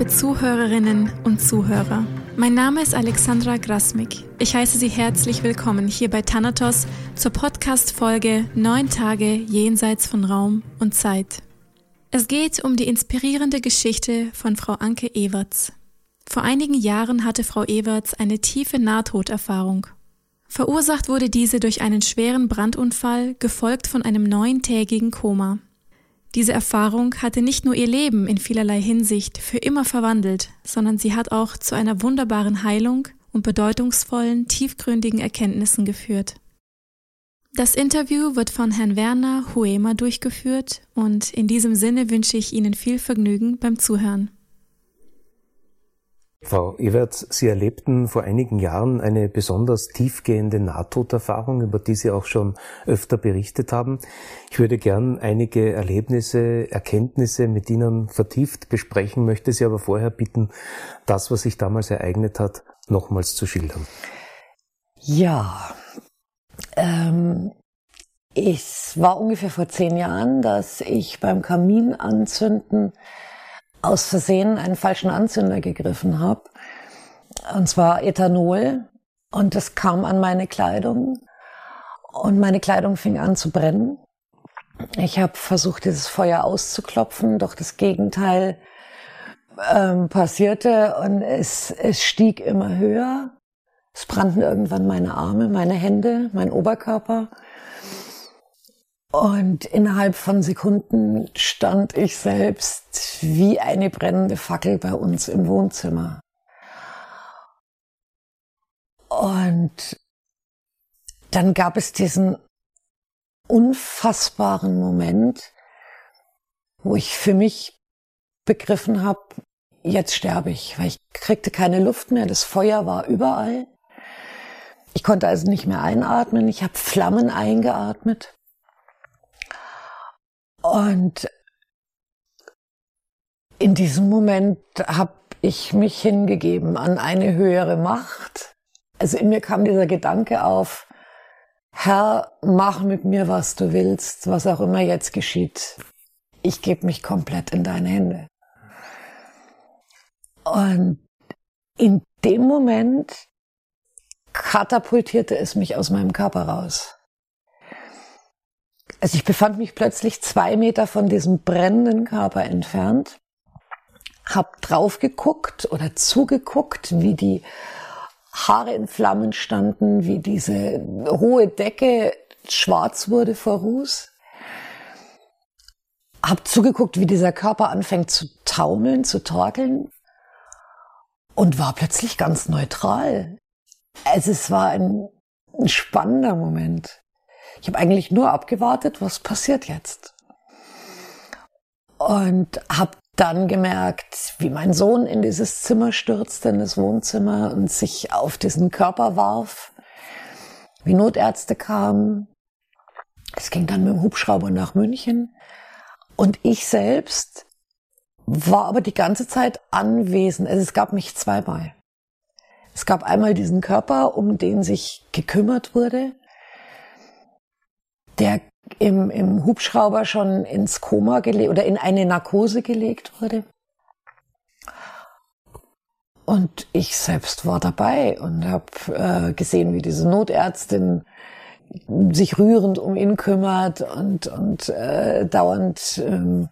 liebe Zuhörerinnen und Zuhörer. Mein Name ist Alexandra Grasmik. Ich heiße Sie herzlich willkommen hier bei Thanatos zur Podcast-Folge Neun Tage jenseits von Raum und Zeit. Es geht um die inspirierende Geschichte von Frau Anke Everts. Vor einigen Jahren hatte Frau Everts eine tiefe Nahtoderfahrung. Verursacht wurde diese durch einen schweren Brandunfall, gefolgt von einem neuntägigen Koma. Diese Erfahrung hatte nicht nur ihr Leben in vielerlei Hinsicht für immer verwandelt, sondern sie hat auch zu einer wunderbaren Heilung und bedeutungsvollen, tiefgründigen Erkenntnissen geführt. Das Interview wird von Herrn Werner Huema durchgeführt und in diesem Sinne wünsche ich Ihnen viel Vergnügen beim Zuhören. Frau Ewert, Sie erlebten vor einigen Jahren eine besonders tiefgehende Nahtoderfahrung, über die Sie auch schon öfter berichtet haben. Ich würde gern einige Erlebnisse, Erkenntnisse mit Ihnen vertieft besprechen, möchte Sie aber vorher bitten, das, was sich damals ereignet hat, nochmals zu schildern. Ja, ähm, es war ungefähr vor zehn Jahren, dass ich beim Kaminanzünden aus Versehen einen falschen Anzünder gegriffen habe. Und zwar Ethanol. Und das kam an meine Kleidung. Und meine Kleidung fing an zu brennen. Ich habe versucht, dieses Feuer auszuklopfen, doch das Gegenteil ähm, passierte und es, es stieg immer höher. Es brannten irgendwann meine Arme, meine Hände, mein Oberkörper. Und innerhalb von Sekunden stand ich selbst wie eine brennende Fackel bei uns im Wohnzimmer. Und dann gab es diesen unfassbaren Moment, wo ich für mich begriffen habe, jetzt sterbe ich, weil ich kriegte keine Luft mehr, das Feuer war überall. Ich konnte also nicht mehr einatmen, ich habe Flammen eingeatmet. Und in diesem Moment habe ich mich hingegeben an eine höhere Macht. Also in mir kam dieser Gedanke auf, Herr, mach mit mir, was du willst, was auch immer jetzt geschieht. Ich gebe mich komplett in deine Hände. Und in dem Moment katapultierte es mich aus meinem Körper raus. Also ich befand mich plötzlich zwei Meter von diesem brennenden Körper entfernt, hab drauf geguckt oder zugeguckt, wie die Haare in Flammen standen, wie diese hohe Decke schwarz wurde vor Ruß. Hab zugeguckt, wie dieser Körper anfängt zu taumeln, zu torkeln und war plötzlich ganz neutral. Also es war ein, ein spannender Moment. Ich habe eigentlich nur abgewartet, was passiert jetzt. Und habe dann gemerkt, wie mein Sohn in dieses Zimmer stürzte, in das Wohnzimmer und sich auf diesen Körper warf, wie Notärzte kamen. Es ging dann mit dem Hubschrauber nach München. Und ich selbst war aber die ganze Zeit anwesend. Also es gab mich zweimal. Es gab einmal diesen Körper, um den sich gekümmert wurde der im, im Hubschrauber schon ins Koma gelegt oder in eine Narkose gelegt wurde. Und ich selbst war dabei und habe äh, gesehen, wie diese Notärztin sich rührend um ihn kümmert und, und äh, dauernd ähm,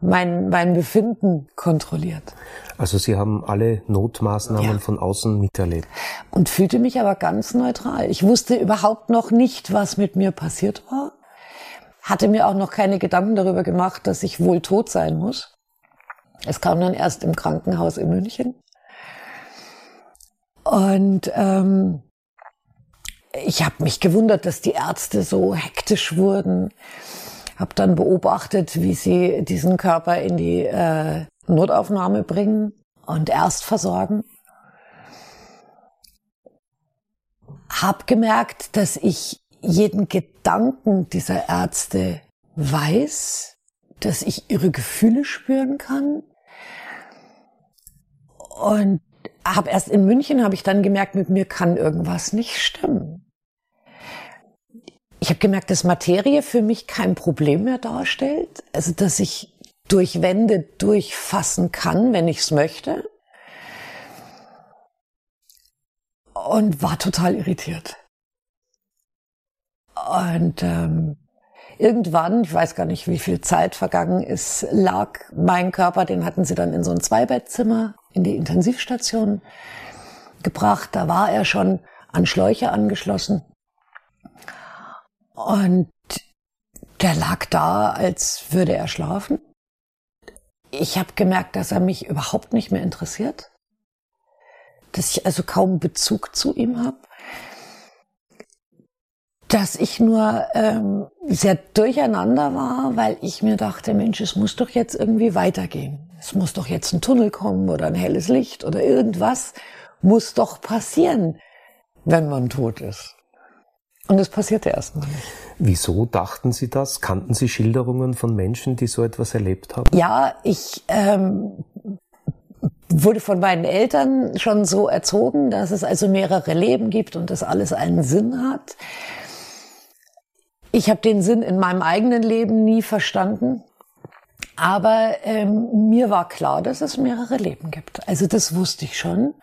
mein, mein Befinden kontrolliert. Also Sie haben alle Notmaßnahmen ja. von außen miterlebt. Und fühlte mich aber ganz neutral. Ich wusste überhaupt noch nicht, was mit mir passiert war. Hatte mir auch noch keine Gedanken darüber gemacht, dass ich wohl tot sein muss. Es kam dann erst im Krankenhaus in München. Und ähm, ich habe mich gewundert, dass die Ärzte so hektisch wurden habe dann beobachtet, wie sie diesen Körper in die äh, Notaufnahme bringen und erst versorgen. Hab gemerkt, dass ich jeden Gedanken dieser Ärzte weiß, dass ich ihre Gefühle spüren kann. Und habe erst in München habe ich dann gemerkt, mit mir kann irgendwas nicht stimmen ich habe gemerkt, dass Materie für mich kein Problem mehr darstellt. Also dass ich durch Wände durchfassen kann, wenn ich es möchte. Und war total irritiert. Und ähm, irgendwann, ich weiß gar nicht, wie viel Zeit vergangen ist, lag mein Körper, den hatten sie dann in so ein Zweibettzimmer in die Intensivstation gebracht. Da war er schon an Schläuche angeschlossen. Und der lag da, als würde er schlafen. Ich habe gemerkt, dass er mich überhaupt nicht mehr interessiert, dass ich also kaum Bezug zu ihm habe, dass ich nur ähm, sehr durcheinander war, weil ich mir dachte, Mensch, es muss doch jetzt irgendwie weitergehen. Es muss doch jetzt ein Tunnel kommen oder ein helles Licht oder irgendwas muss doch passieren, wenn man tot ist. Und es passierte erstmal nicht. Wieso dachten Sie das? Kannten Sie Schilderungen von Menschen, die so etwas erlebt haben? Ja, ich ähm, wurde von meinen Eltern schon so erzogen, dass es also mehrere Leben gibt und dass alles einen Sinn hat. Ich habe den Sinn in meinem eigenen Leben nie verstanden. Aber ähm, mir war klar, dass es mehrere Leben gibt. Also das wusste ich schon.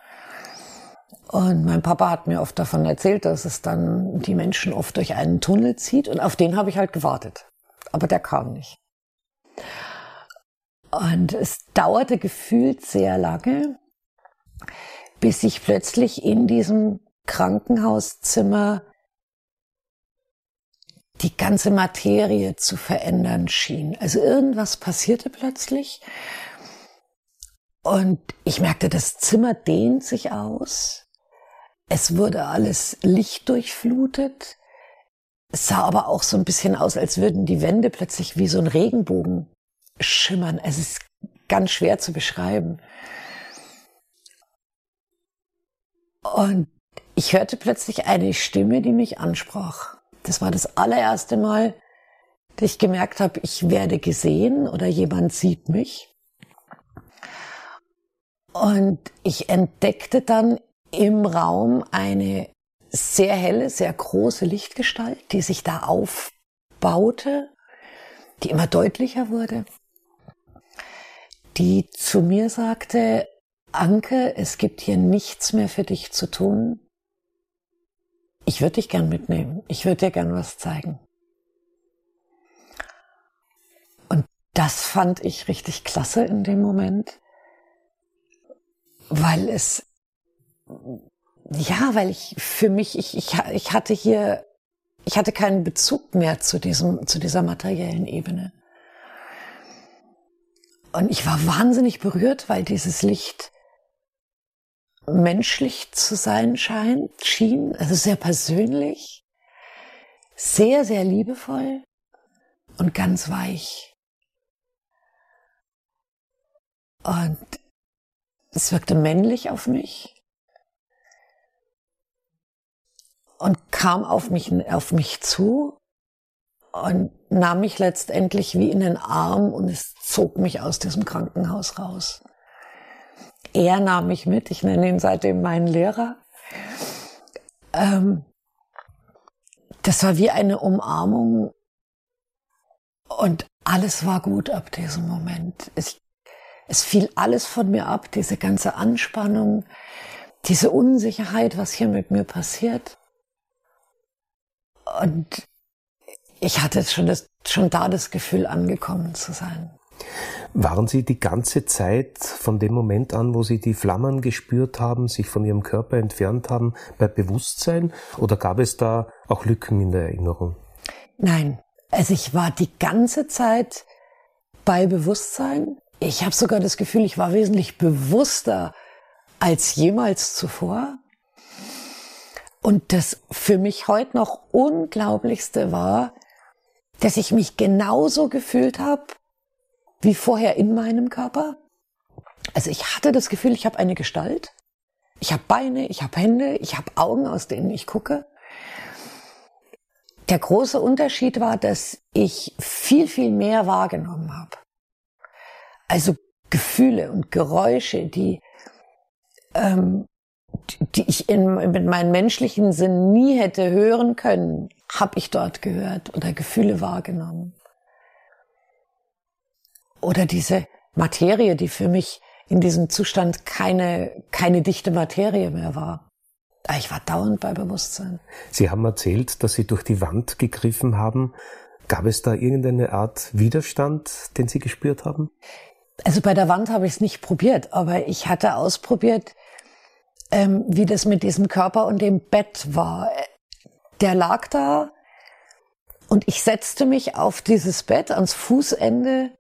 Und mein Papa hat mir oft davon erzählt, dass es dann die Menschen oft durch einen Tunnel zieht. Und auf den habe ich halt gewartet. Aber der kam nicht. Und es dauerte gefühlt sehr lange, bis ich plötzlich in diesem Krankenhauszimmer die ganze Materie zu verändern schien. Also irgendwas passierte plötzlich. Und ich merkte, das Zimmer dehnt sich aus. Es wurde alles lichtdurchflutet. Es sah aber auch so ein bisschen aus, als würden die Wände plötzlich wie so ein Regenbogen schimmern. Es ist ganz schwer zu beschreiben. Und ich hörte plötzlich eine Stimme, die mich ansprach. Das war das allererste Mal, dass ich gemerkt habe, ich werde gesehen oder jemand sieht mich. Und ich entdeckte dann im Raum eine sehr helle, sehr große Lichtgestalt, die sich da aufbaute, die immer deutlicher wurde, die zu mir sagte, Anke, es gibt hier nichts mehr für dich zu tun. Ich würde dich gern mitnehmen. Ich würde dir gern was zeigen. Und das fand ich richtig klasse in dem Moment, weil es ja, weil ich für mich, ich, ich, ich hatte hier, ich hatte keinen Bezug mehr zu diesem, zu dieser materiellen Ebene. Und ich war wahnsinnig berührt, weil dieses Licht menschlich zu sein scheint, schien, also sehr persönlich, sehr, sehr liebevoll und ganz weich. Und es wirkte männlich auf mich. Und kam auf mich, auf mich zu und nahm mich letztendlich wie in den Arm und es zog mich aus diesem Krankenhaus raus. Er nahm mich mit, ich nenne ihn seitdem meinen Lehrer. Ähm, das war wie eine Umarmung und alles war gut ab diesem Moment. Es, es fiel alles von mir ab, diese ganze Anspannung, diese Unsicherheit, was hier mit mir passiert. Und ich hatte schon, das, schon da das Gefühl, angekommen zu sein. Waren Sie die ganze Zeit von dem Moment an, wo Sie die Flammen gespürt haben, sich von Ihrem Körper entfernt haben, bei Bewusstsein? Oder gab es da auch Lücken in der Erinnerung? Nein, also ich war die ganze Zeit bei Bewusstsein. Ich habe sogar das Gefühl, ich war wesentlich bewusster als jemals zuvor. Und das für mich heute noch Unglaublichste war, dass ich mich genauso gefühlt habe wie vorher in meinem Körper. Also ich hatte das Gefühl, ich habe eine Gestalt. Ich habe Beine, ich habe Hände, ich habe Augen, aus denen ich gucke. Der große Unterschied war, dass ich viel, viel mehr wahrgenommen habe. Also Gefühle und Geräusche, die ähm, die ich in, mit meinem menschlichen Sinn nie hätte hören können, habe ich dort gehört oder Gefühle wahrgenommen. oder diese Materie, die für mich in diesem Zustand keine, keine dichte Materie mehr war. Ah, ich war dauernd bei Bewusstsein. Sie haben erzählt, dass Sie durch die Wand gegriffen haben. Gab es da irgendeine Art Widerstand, den Sie gespürt haben? Also bei der Wand habe ich es nicht probiert, aber ich hatte ausprobiert, ähm, wie das mit diesem Körper und dem Bett war. Der lag da und ich setzte mich auf dieses Bett ans Fußende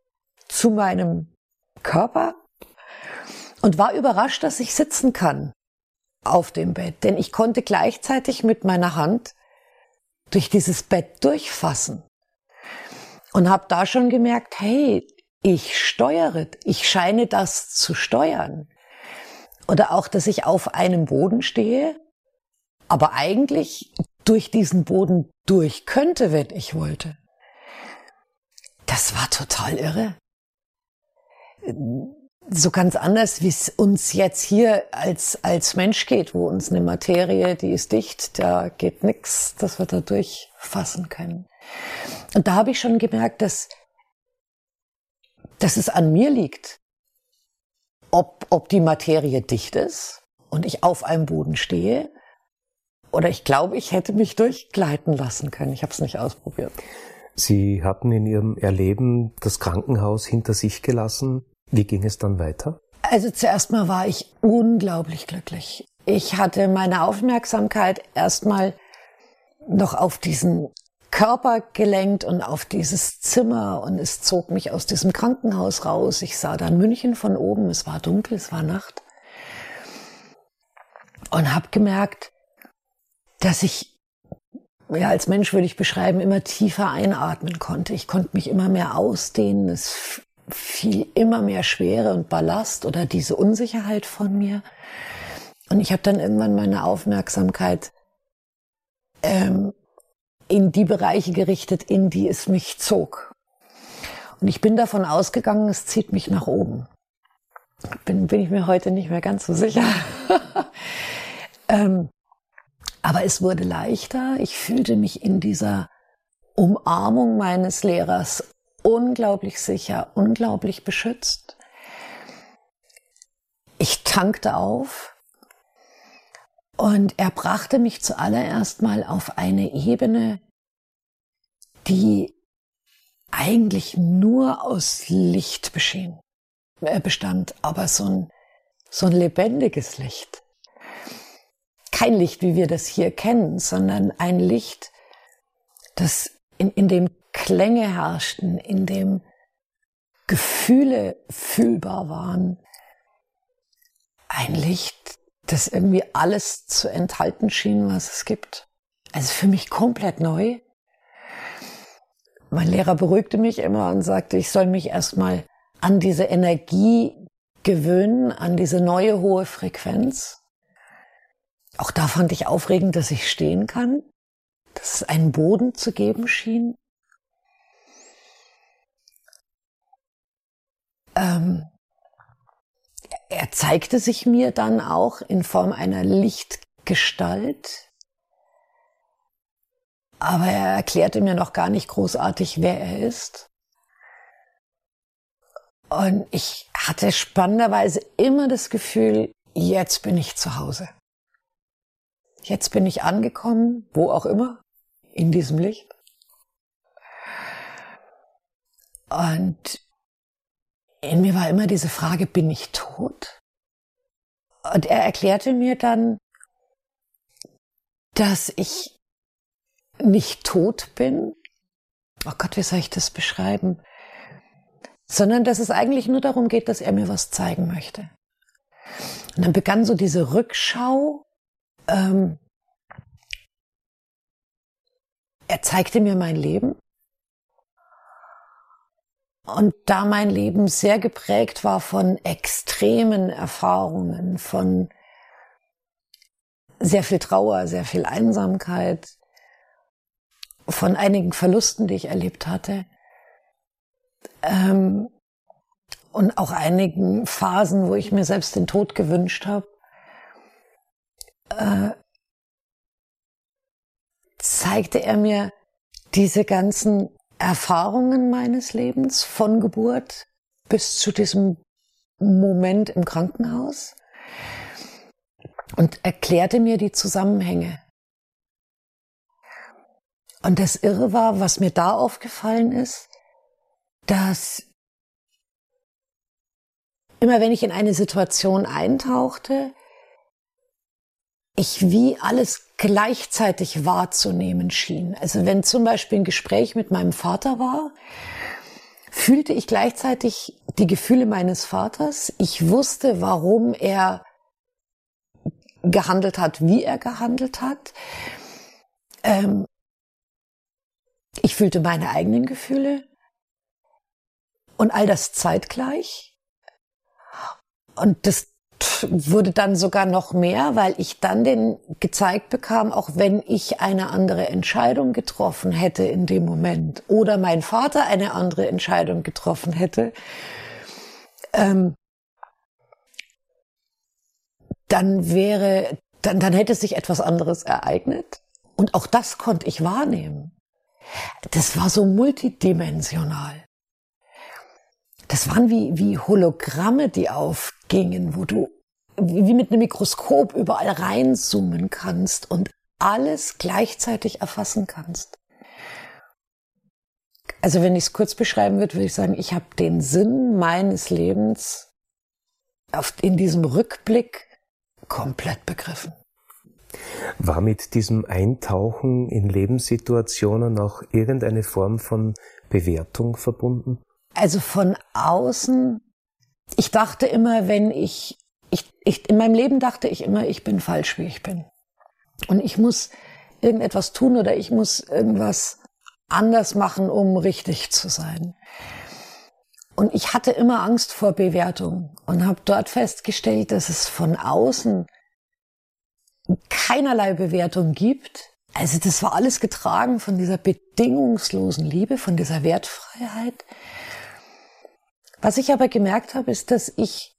zu meinem Körper und war überrascht, dass ich sitzen kann auf dem Bett, denn ich konnte gleichzeitig mit meiner Hand durch dieses Bett durchfassen und habe da schon gemerkt, hey, ich steuere, ich scheine das zu steuern. Oder auch, dass ich auf einem Boden stehe, aber eigentlich durch diesen Boden durch könnte, wenn ich wollte. Das war total irre so ganz anders, wie es uns jetzt hier als, als Mensch geht, wo uns eine Materie, die ist dicht, da geht nichts, dass wir da durchfassen können. Und da habe ich schon gemerkt, dass, dass es an mir liegt, ob, ob die Materie dicht ist und ich auf einem Boden stehe oder ich glaube, ich hätte mich durchgleiten lassen können. Ich habe es nicht ausprobiert. Sie hatten in Ihrem Erleben das Krankenhaus hinter sich gelassen. Wie ging es dann weiter? Also zuerst mal war ich unglaublich glücklich. Ich hatte meine Aufmerksamkeit erstmal noch auf diesen Körper gelenkt und auf dieses Zimmer und es zog mich aus diesem Krankenhaus raus. Ich sah dann München von oben, es war dunkel, es war Nacht und habe gemerkt, dass ich ja als Mensch würde ich beschreiben immer tiefer einatmen konnte. Ich konnte mich immer mehr ausdehnen. Es fiel immer mehr Schwere und Ballast oder diese Unsicherheit von mir. Und ich habe dann irgendwann meine Aufmerksamkeit ähm, in die Bereiche gerichtet, in die es mich zog. Und ich bin davon ausgegangen, es zieht mich nach oben. Bin, bin ich mir heute nicht mehr ganz so sicher. ähm, aber es wurde leichter. Ich fühlte mich in dieser Umarmung meines Lehrers unglaublich sicher, unglaublich beschützt. Ich tankte auf und er brachte mich zuallererst mal auf eine Ebene, die eigentlich nur aus Licht äh, bestand, aber so ein, so ein lebendiges Licht. Kein Licht, wie wir das hier kennen, sondern ein Licht, das in, in dem Klänge herrschten, in dem Gefühle fühlbar waren. Ein Licht, das irgendwie alles zu enthalten schien, was es gibt. Also für mich komplett neu. Mein Lehrer beruhigte mich immer und sagte, ich soll mich erstmal an diese Energie gewöhnen, an diese neue hohe Frequenz. Auch da fand ich aufregend, dass ich stehen kann, dass es einen Boden zu geben schien. ähm, er zeigte sich mir dann auch in Form einer Lichtgestalt, aber er erklärte mir noch gar nicht großartig, wer er ist. Und ich hatte spannenderweise immer das Gefühl, jetzt bin ich zu Hause. Jetzt bin ich angekommen, wo auch immer, in diesem Licht. Und in mir war immer diese Frage, bin ich tot? Und er erklärte mir dann, dass ich nicht tot bin. Oh Gott, wie soll ich das beschreiben? Sondern dass es eigentlich nur darum geht, dass er mir was zeigen möchte. Und dann begann so diese Rückschau. Ähm, er zeigte mir mein Leben und da mein Leben sehr geprägt war von extremen Erfahrungen, von sehr viel Trauer, sehr viel Einsamkeit, von einigen Verlusten, die ich erlebt hatte, ähm, und auch einigen Phasen, wo ich mir selbst den Tod gewünscht habe, äh, zeigte er mir diese ganzen Erfahrungen meines Lebens von Geburt bis zu diesem Moment im Krankenhaus und erklärte mir die Zusammenhänge. Und das Irre war, was mir da aufgefallen ist, dass immer wenn ich in eine Situation eintauchte, ich wie alles gleichzeitig wahrzunehmen schien. Also wenn zum Beispiel ein Gespräch mit meinem Vater war, fühlte ich gleichzeitig die Gefühle meines Vaters. Ich wusste, warum er gehandelt hat, wie er gehandelt hat. Ähm, ich fühlte meine eigenen Gefühle und all das zeitgleich. Und das wurde dann sogar noch mehr, weil ich dann den gezeigt bekam, auch wenn ich eine andere Entscheidung getroffen hätte in dem Moment oder mein Vater eine andere Entscheidung getroffen hätte, ähm, dann wäre, dann, dann hätte sich etwas anderes ereignet. Und auch das konnte ich wahrnehmen. Das war so multidimensional. Das waren wie, wie Hologramme, die aufgingen, wo du wie mit einem Mikroskop überall reinzoomen kannst und alles gleichzeitig erfassen kannst. Also wenn ich es kurz beschreiben würde, würde ich sagen, ich habe den Sinn meines Lebens in diesem Rückblick komplett begriffen. War mit diesem Eintauchen in Lebenssituationen auch irgendeine Form von Bewertung verbunden? Also von außen, ich dachte immer, wenn ich, ich, ich, in meinem Leben dachte ich immer, ich bin falsch, wie ich bin. Und ich muss irgendetwas tun oder ich muss irgendwas anders machen, um richtig zu sein. Und ich hatte immer Angst vor Bewertung und habe dort festgestellt, dass es von außen keinerlei Bewertung gibt. Also das war alles getragen von dieser bedingungslosen Liebe, von dieser Wertfreiheit. Was ich aber gemerkt habe, ist, dass ich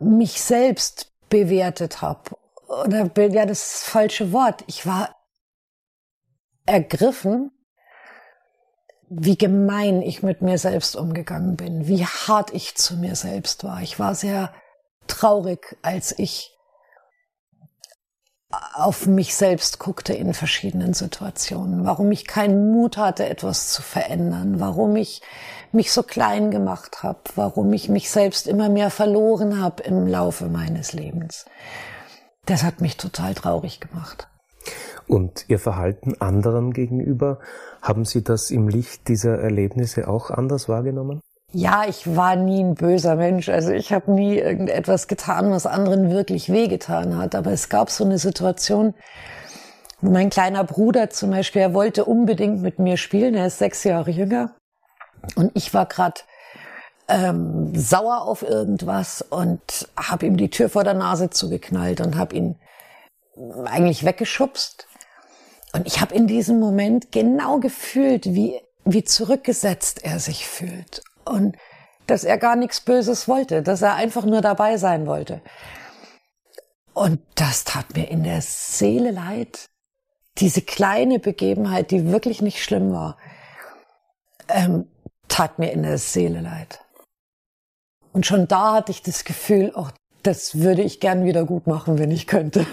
mich selbst bewertet habe. Oder ja, das falsche Wort. Ich war ergriffen wie gemein ich mit mir selbst umgegangen bin, wie hart ich zu mir selbst war. Ich war sehr traurig, als ich auf mich selbst guckte in verschiedenen Situationen, warum ich keinen Mut hatte, etwas zu verändern, warum ich mich so klein gemacht habe, warum ich mich selbst immer mehr verloren habe im Laufe meines Lebens. Das hat mich total traurig gemacht. Und Ihr Verhalten anderen gegenüber, haben Sie das im Licht dieser Erlebnisse auch anders wahrgenommen? Ja, ich war nie ein böser Mensch. Also ich habe nie irgendetwas getan, was anderen wirklich wehgetan hat. Aber es gab so eine Situation, wo mein kleiner Bruder zum Beispiel, er wollte unbedingt mit mir spielen. Er ist sechs Jahre jünger. Und ich war gerade ähm, sauer auf irgendwas und habe ihm die Tür vor der Nase zugeknallt und habe ihn eigentlich weggeschubst. Und ich habe in diesem Moment genau gefühlt, wie, wie zurückgesetzt er sich fühlt. Und dass er gar nichts Böses wollte, dass er einfach nur dabei sein wollte. Und das tat mir in der Seele leid. Diese kleine Begebenheit, die wirklich nicht schlimm war, ähm, tat mir in der Seele leid. Und schon da hatte ich das Gefühl, oh, das würde ich gern wieder gut machen, wenn ich könnte.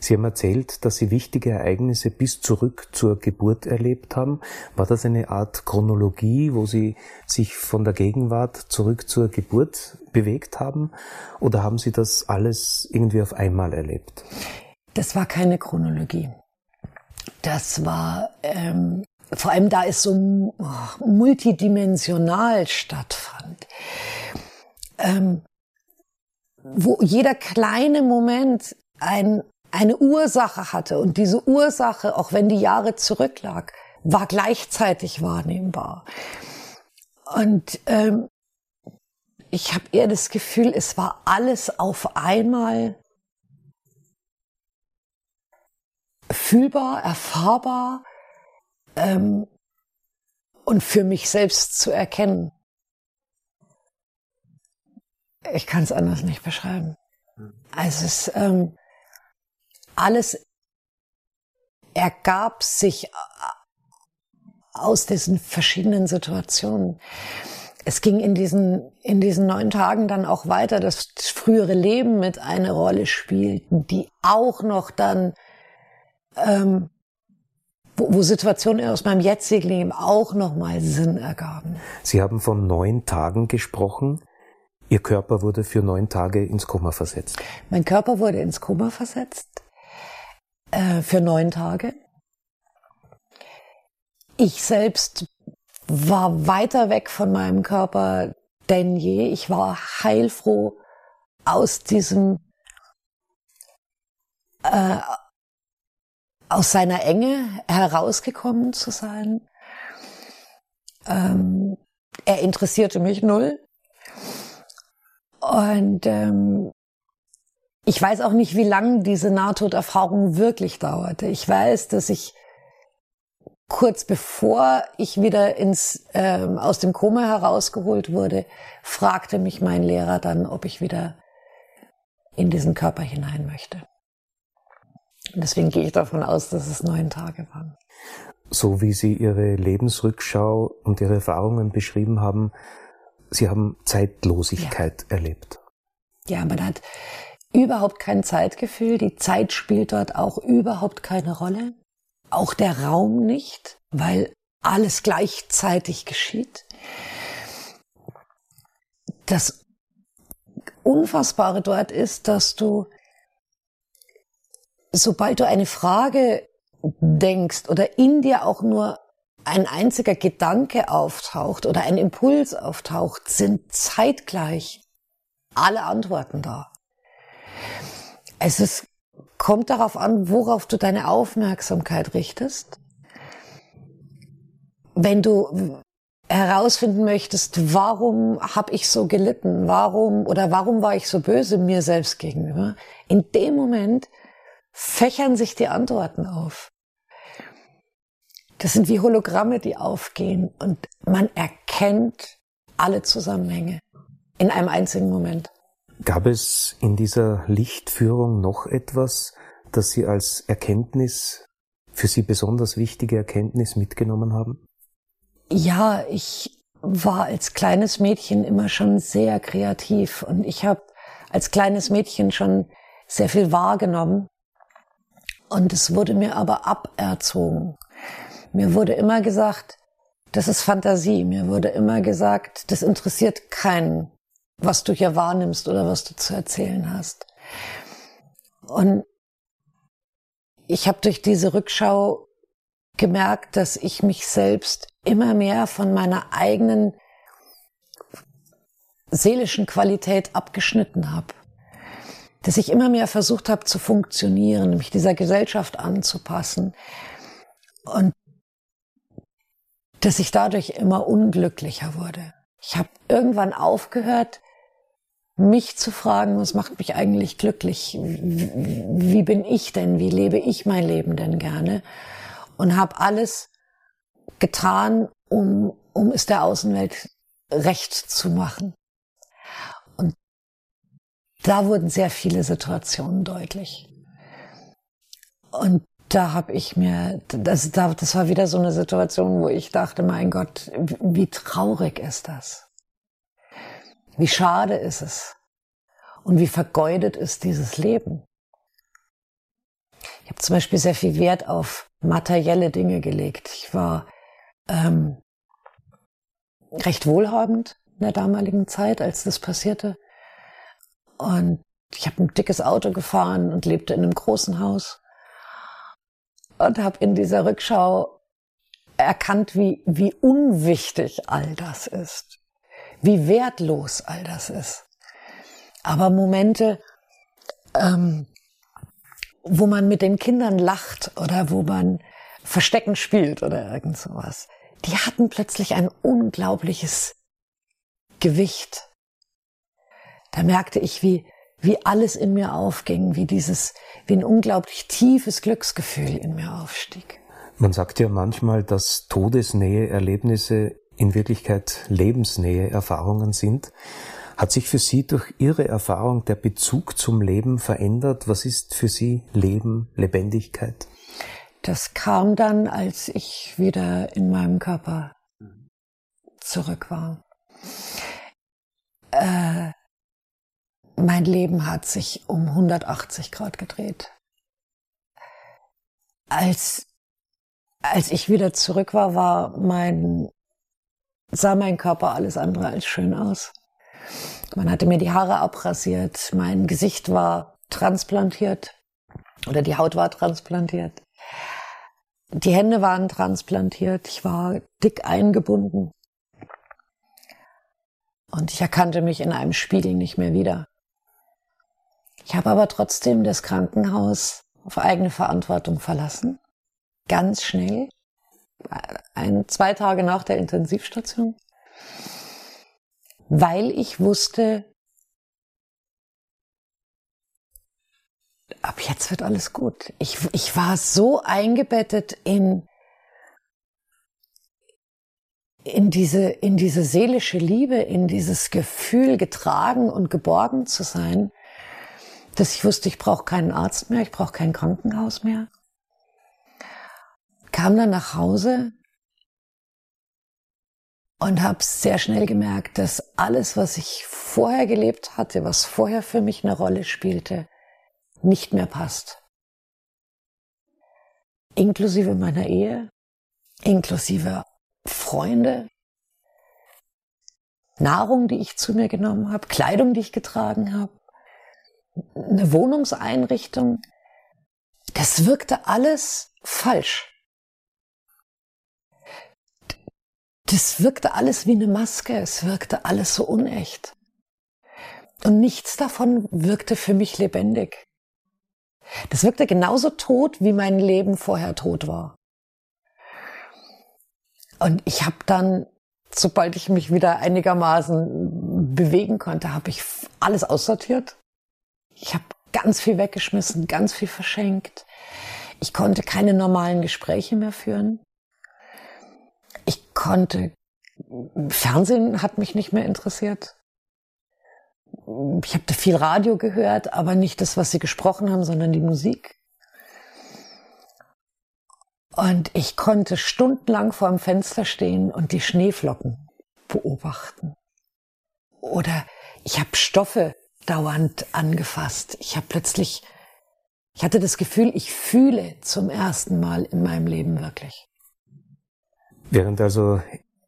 Sie haben erzählt, dass Sie wichtige Ereignisse bis zurück zur Geburt erlebt haben. War das eine Art Chronologie, wo Sie sich von der Gegenwart zurück zur Geburt bewegt haben? Oder haben Sie das alles irgendwie auf einmal erlebt? Das war keine Chronologie. Das war ähm, vor allem, da es so oh, multidimensional stattfand. Ähm, wo jeder kleine Moment ein eine Ursache hatte und diese Ursache, auch wenn die Jahre zurücklag, war gleichzeitig wahrnehmbar. Und ähm, ich habe eher das Gefühl, es war alles auf einmal fühlbar, erfahrbar ähm, und für mich selbst zu erkennen. Ich kann es anders nicht beschreiben. Also es, ähm, alles ergab sich äh, aus diesen verschiedenen Situationen. es ging in diesen, in diesen neun Tagen dann auch weiter, dass das frühere Leben mit eine Rolle spielten, die auch noch dann, ähm, wo, wo Situationen aus meinem jetzigen Leben auch nochmal Sinn ergaben. Sie haben von neun Tagen gesprochen. Ihr Körper wurde für neun Tage ins Koma versetzt. Mein Körper wurde ins Koma versetzt äh, für neun Tage. Ich selbst war weiter weg von meinem Körper denn je. Ich war heilfroh aus diesem, äh, aus seiner Enge herausgekommen zu sein. Ähm, er interessierte mich null. Und ähm, ich weiß auch nicht, wie lange diese Nahtoderfahrung wirklich dauerte. Ich weiß, dass ich kurz bevor ich wieder ins, ähm, aus dem Koma herausgeholt wurde, fragte mich mein Lehrer dann, ob ich wieder in diesen Körper hinein möchte. Und deswegen gehe ich davon aus, dass es neun Tage waren. So wie Sie Ihre Lebensrückschau und Ihre Erfahrungen beschrieben haben, Sie haben Zeitlosigkeit ja. erlebt. Ja, man hat überhaupt kein Zeitgefühl. Die Zeit spielt dort auch überhaupt keine Rolle auch der Raum nicht, weil alles gleichzeitig geschieht. Das Unfassbare dort ist, dass du, sobald du eine Frage denkst oder in dir auch nur ein einziger Gedanke auftaucht oder ein Impuls auftaucht, sind zeitgleich alle Antworten da. Es ist kommt darauf an, worauf du deine Aufmerksamkeit richtest. Wenn du herausfinden möchtest, warum habe ich so gelitten, warum oder warum war ich so böse mir selbst gegenüber, in dem Moment fächern sich die Antworten auf. Das sind wie Hologramme, die aufgehen und man erkennt alle Zusammenhänge in einem einzigen Moment. Gab es in dieser Lichtführung noch etwas, das Sie als Erkenntnis, für Sie besonders wichtige Erkenntnis mitgenommen haben? Ja, ich war als kleines Mädchen immer schon sehr kreativ und ich habe als kleines Mädchen schon sehr viel wahrgenommen und es wurde mir aber aberzogen. Mir wurde immer gesagt, das ist Fantasie. Mir wurde immer gesagt, das interessiert keinen was du hier wahrnimmst oder was du zu erzählen hast. Und ich habe durch diese Rückschau gemerkt, dass ich mich selbst immer mehr von meiner eigenen seelischen Qualität abgeschnitten habe. Dass ich immer mehr versucht habe zu funktionieren, mich dieser Gesellschaft anzupassen. Und dass ich dadurch immer unglücklicher wurde. Ich habe irgendwann aufgehört, mich zu fragen, was macht mich eigentlich glücklich? Wie bin ich denn? Wie lebe ich mein Leben denn gerne? Und habe alles getan, um, um es der Außenwelt recht zu machen. Und da wurden sehr viele Situationen deutlich. Und da habe ich mir, das, das war wieder so eine Situation, wo ich dachte, mein Gott, wie traurig ist das? Wie schade ist es? Und wie vergeudet ist dieses Leben? Ich habe zum Beispiel sehr viel Wert auf materielle Dinge gelegt. Ich war ähm, recht wohlhabend in der damaligen Zeit, als das passierte. Und ich habe ein dickes Auto gefahren und lebte in einem großen Haus. Und habe in dieser Rückschau erkannt, wie, wie unwichtig all das ist wie wertlos all das ist. Aber Momente, ähm, wo man mit den Kindern lacht oder wo man Verstecken spielt oder irgend sowas, die hatten plötzlich ein unglaubliches Gewicht. Da merkte ich, wie, wie alles in mir aufging, wie dieses, wie ein unglaublich tiefes Glücksgefühl in mir aufstieg. Man sagt ja manchmal, dass Todesnähe Erlebnisse in Wirklichkeit Lebensnähe Erfahrungen sind. Hat sich für Sie durch Ihre Erfahrung der Bezug zum Leben verändert? Was ist für Sie Leben, Lebendigkeit? Das kam dann, als ich wieder in meinem Körper zurück war. äh, mein Leben hat sich um 180 Grad gedreht. Als, als ich wieder zurück war, war mein, sah mein Körper alles andere als schön aus. Man hatte mir die Haare abrasiert, mein Gesicht war transplantiert oder die Haut war transplantiert. Die Hände waren transplantiert, ich war dick eingebunden. Und ich erkannte mich in einem Spiegel nicht mehr wieder. Ich habe aber trotzdem das Krankenhaus auf eigene Verantwortung verlassen. Ganz schnell. Ein, zwei Tage nach der Intensivstation. Weil ich wusste, ab jetzt wird alles gut. Ich, ich war so eingebettet in, in diese, in diese seelische Liebe, in dieses Gefühl, getragen und geborgen zu sein, dass ich wusste, ich brauche keinen Arzt mehr, ich brauche kein Krankenhaus mehr. Kam dann nach Hause und habe sehr schnell gemerkt, dass alles, was ich vorher gelebt hatte, was vorher für mich eine Rolle spielte, nicht mehr passt. Inklusive meiner Ehe, inklusive Freunde, Nahrung, die ich zu mir genommen habe, Kleidung, die ich getragen habe, eine Wohnungseinrichtung. Das wirkte alles falsch. Das wirkte alles wie eine Maske, es wirkte alles so unecht. Und nichts davon wirkte für mich lebendig. Das wirkte genauso tot, wie mein Leben vorher tot war. Und ich habe dann, sobald ich mich wieder einigermaßen bewegen konnte, habe ich alles aussortiert ich habe ganz viel weggeschmissen, ganz viel verschenkt. Ich konnte keine normalen Gespräche mehr führen. Ich konnte, Fernsehen hat mich nicht mehr interessiert. Ich habe viel Radio gehört, aber nicht das, was sie gesprochen haben, sondern die Musik. Und ich konnte stundenlang vor dem Fenster stehen und die Schneeflocken beobachten. Oder ich habe Stoffe dauernd angefasst. Ich habe plötzlich, ich hatte das Gefühl, ich fühle zum ersten Mal in meinem Leben wirklich. Während also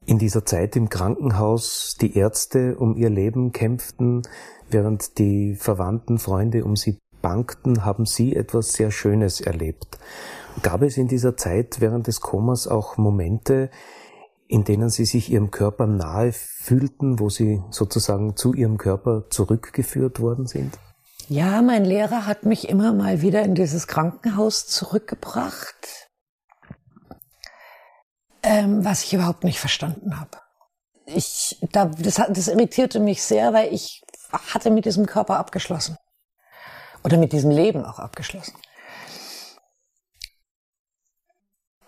in dieser Zeit im Krankenhaus die Ärzte um ihr Leben kämpften, während die Verwandten, Freunde um sie bangten, haben sie etwas sehr Schönes erlebt. Gab es in dieser Zeit während des Komas auch Momente, in denen sie sich ihrem Körper nahe fühlten, wo sie sozusagen zu ihrem Körper zurückgeführt worden sind? Ja, mein Lehrer hat mich immer mal wieder in dieses Krankenhaus zurückgebracht, ähm, was ich überhaupt nicht verstanden habe. Ich, da, das, das irritierte mich sehr, weil ich hatte mit diesem Körper abgeschlossen. Oder mit diesem Leben auch abgeschlossen.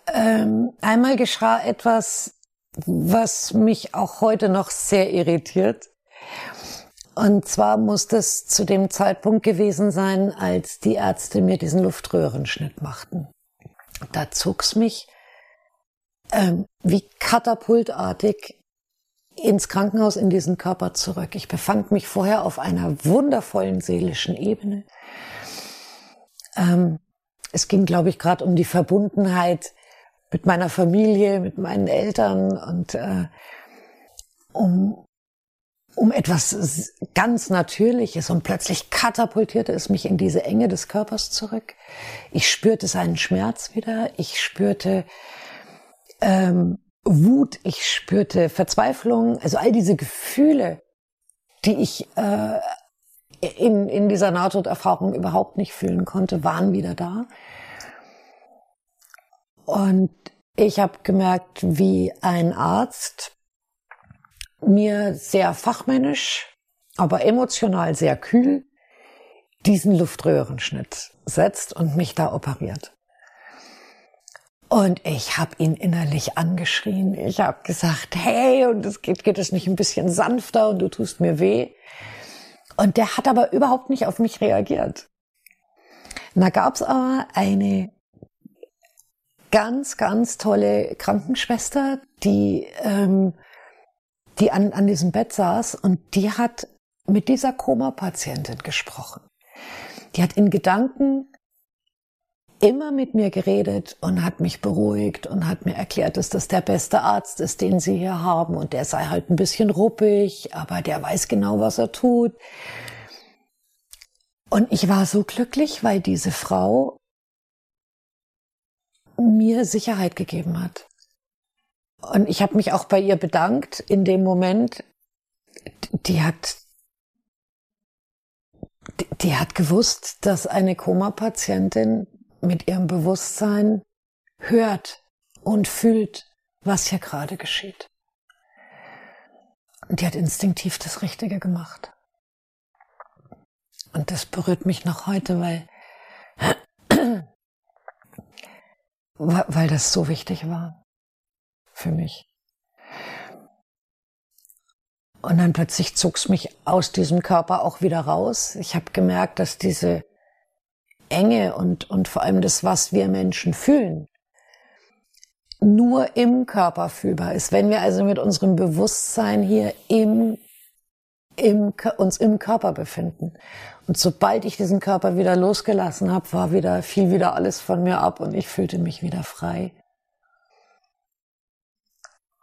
Ähm, einmal geschah etwas was mich auch heute noch sehr irritiert. Und zwar muss das zu dem Zeitpunkt gewesen sein, als die Ärzte mir diesen Luftröhrenschnitt machten. Da zog's mich ähm, wie katapultartig ins Krankenhaus in diesen Körper zurück. Ich befand mich vorher auf einer wundervollen seelischen Ebene. Ähm, es ging, glaube ich, gerade um die Verbundenheit mit meiner Familie, mit meinen Eltern und äh, um, um etwas ganz Natürliches und plötzlich katapultierte es mich in diese Enge des Körpers zurück. Ich spürte seinen Schmerz wieder, ich spürte ähm, Wut, ich spürte Verzweiflung, also all diese Gefühle, die ich äh, in, in dieser Nahtoderfahrung überhaupt nicht fühlen konnte, waren wieder da. Und ich habe gemerkt, wie ein Arzt mir sehr fachmännisch, aber emotional sehr kühl diesen Luftröhrenschnitt setzt und mich da operiert. Und ich habe ihn innerlich angeschrien. Ich habe gesagt, hey, und es geht, geht es nicht ein bisschen sanfter und du tust mir weh. Und der hat aber überhaupt nicht auf mich reagiert. Und da gab's aber eine ganz, ganz tolle Krankenschwester, die ähm, die an, an diesem Bett saß und die hat mit dieser Koma-Patientin gesprochen. Die hat in Gedanken immer mit mir geredet und hat mich beruhigt und hat mir erklärt, dass das der beste Arzt ist, den sie hier haben und der sei halt ein bisschen ruppig, aber der weiß genau, was er tut. Und ich war so glücklich, weil diese Frau mir Sicherheit gegeben hat. Und ich habe mich auch bei ihr bedankt in dem Moment. Die hat die, die hat gewusst, dass eine Koma-Patientin mit ihrem Bewusstsein hört und fühlt, was hier gerade geschieht. Und die hat instinktiv das Richtige gemacht. Und das berührt mich noch heute, weil, weil das so wichtig war für mich. Und dann plötzlich zog's mich aus diesem Körper auch wieder raus. Ich habe gemerkt, dass diese Enge und, und vor allem das, was wir Menschen fühlen, nur im Körper fühlbar ist. Wenn wir also mit unserem Bewusstsein hier im, im, uns im Körper befinden. Und sobald ich diesen Körper wieder losgelassen habe, war wieder, fiel wieder alles von mir ab und ich fühlte mich wieder frei.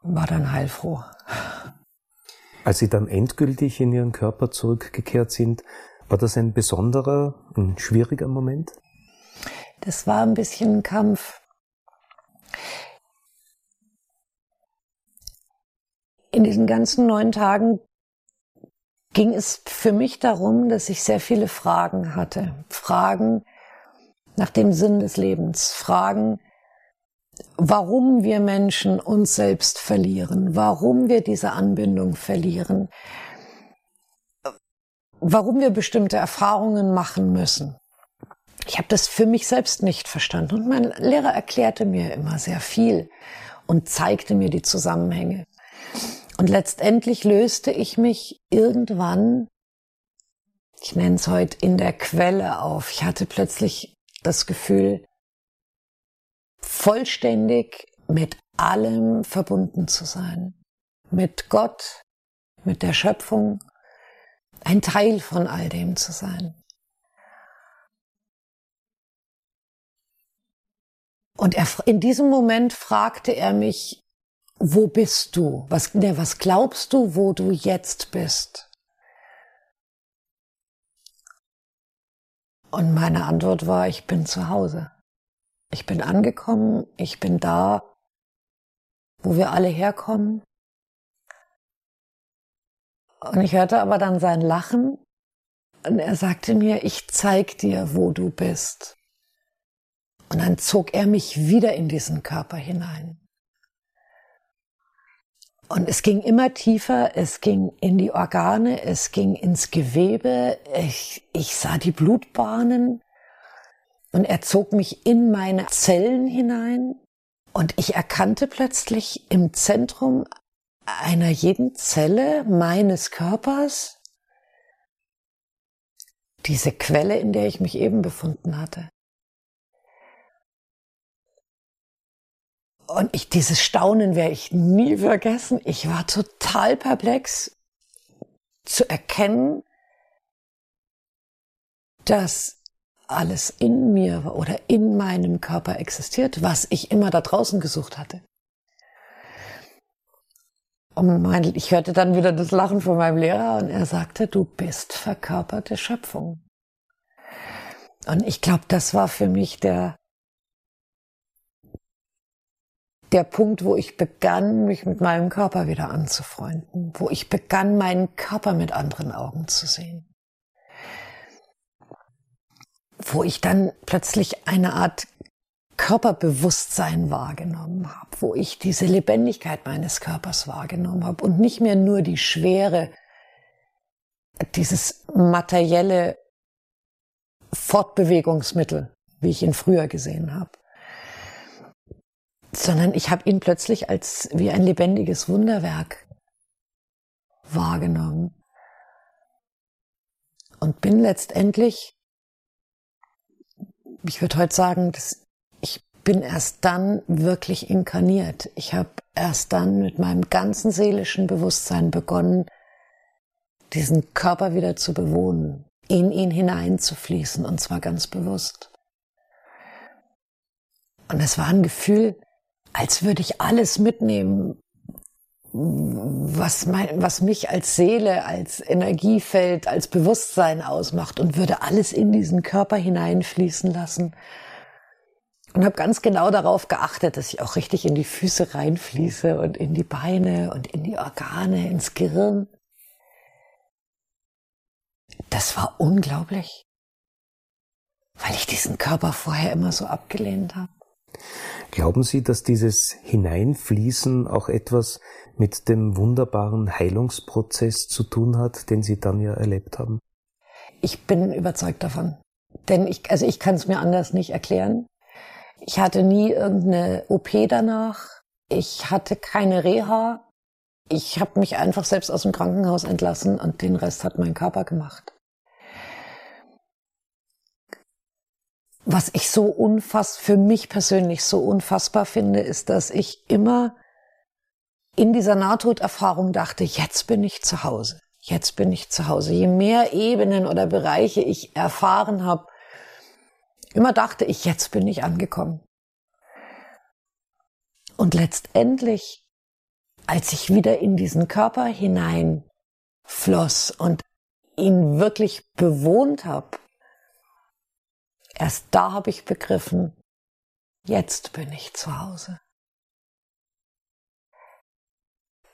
War dann heilfroh. Als Sie dann endgültig in Ihren Körper zurückgekehrt sind, war das ein besonderer, ein schwieriger Moment? Das war ein bisschen ein Kampf. In diesen ganzen neun Tagen ging es für mich darum, dass ich sehr viele Fragen hatte. Fragen nach dem Sinn des Lebens. Fragen, warum wir Menschen uns selbst verlieren. Warum wir diese Anbindung verlieren warum wir bestimmte Erfahrungen machen müssen. Ich habe das für mich selbst nicht verstanden und mein Lehrer erklärte mir immer sehr viel und zeigte mir die Zusammenhänge. Und letztendlich löste ich mich irgendwann, ich nenne es heute, in der Quelle auf. Ich hatte plötzlich das Gefühl, vollständig mit allem verbunden zu sein. Mit Gott, mit der Schöpfung, ein Teil von all dem zu sein. Und er, in diesem Moment fragte er mich, wo bist du? Was, ne, was glaubst du, wo du jetzt bist? Und meine Antwort war, ich bin zu Hause. Ich bin angekommen, ich bin da, wo wir alle herkommen. Und ich hörte aber dann sein Lachen und er sagte mir, ich zeig dir, wo du bist. Und dann zog er mich wieder in diesen Körper hinein. Und es ging immer tiefer, es ging in die Organe, es ging ins Gewebe, ich, ich sah die Blutbahnen. Und er zog mich in meine Zellen hinein. Und ich erkannte plötzlich im Zentrum einer jeden Zelle meines Körpers diese Quelle, in der ich mich eben befunden hatte. Und ich, dieses Staunen werde ich nie vergessen. Ich war total perplex zu erkennen, dass alles in mir oder in meinem Körper existiert, was ich immer da draußen gesucht hatte. Und mein, ich hörte dann wieder das Lachen von meinem Lehrer und er sagte, du bist verkörperte Schöpfung. Und ich glaube, das war für mich der, der Punkt, wo ich begann, mich mit meinem Körper wieder anzufreunden, wo ich begann, meinen Körper mit anderen Augen zu sehen. Wo ich dann plötzlich eine Art Körperbewusstsein wahrgenommen habe, wo ich diese Lebendigkeit meines Körpers wahrgenommen habe und nicht mehr nur die Schwere, dieses materielle Fortbewegungsmittel, wie ich ihn früher gesehen habe, sondern ich habe ihn plötzlich als wie ein lebendiges Wunderwerk wahrgenommen und bin letztendlich, ich würde heute sagen, das bin erst dann wirklich inkarniert. Ich habe erst dann mit meinem ganzen seelischen Bewusstsein begonnen, diesen Körper wieder zu bewohnen, in ihn hineinzufließen und zwar ganz bewusst. Und es war ein Gefühl, als würde ich alles mitnehmen, was, mein, was mich als Seele, als Energiefeld, als Bewusstsein ausmacht und würde alles in diesen Körper hineinfließen lassen. Und habe ganz genau darauf geachtet, dass ich auch richtig in die Füße reinfließe und in die Beine und in die Organe, ins Gehirn. Das war unglaublich, weil ich diesen Körper vorher immer so abgelehnt habe. Glauben Sie, dass dieses Hineinfließen auch etwas mit dem wunderbaren Heilungsprozess zu tun hat, den Sie dann ja erlebt haben? Ich bin überzeugt davon. Denn ich, also ich kann es mir anders nicht erklären. Ich hatte nie irgendeine OP danach. Ich hatte keine Reha. Ich habe mich einfach selbst aus dem Krankenhaus entlassen und den Rest hat mein Körper gemacht. Was ich so unfass, für mich persönlich so unfassbar finde, ist, dass ich immer in dieser Nahtoderfahrung dachte, jetzt bin ich zu Hause. Jetzt bin ich zu Hause. Je mehr Ebenen oder Bereiche ich erfahren habe, immer dachte ich, jetzt bin ich angekommen. Und letztendlich, als ich wieder in diesen Körper hinein floss und ihn wirklich bewohnt habe, erst da habe ich begriffen, jetzt bin ich zu Hause.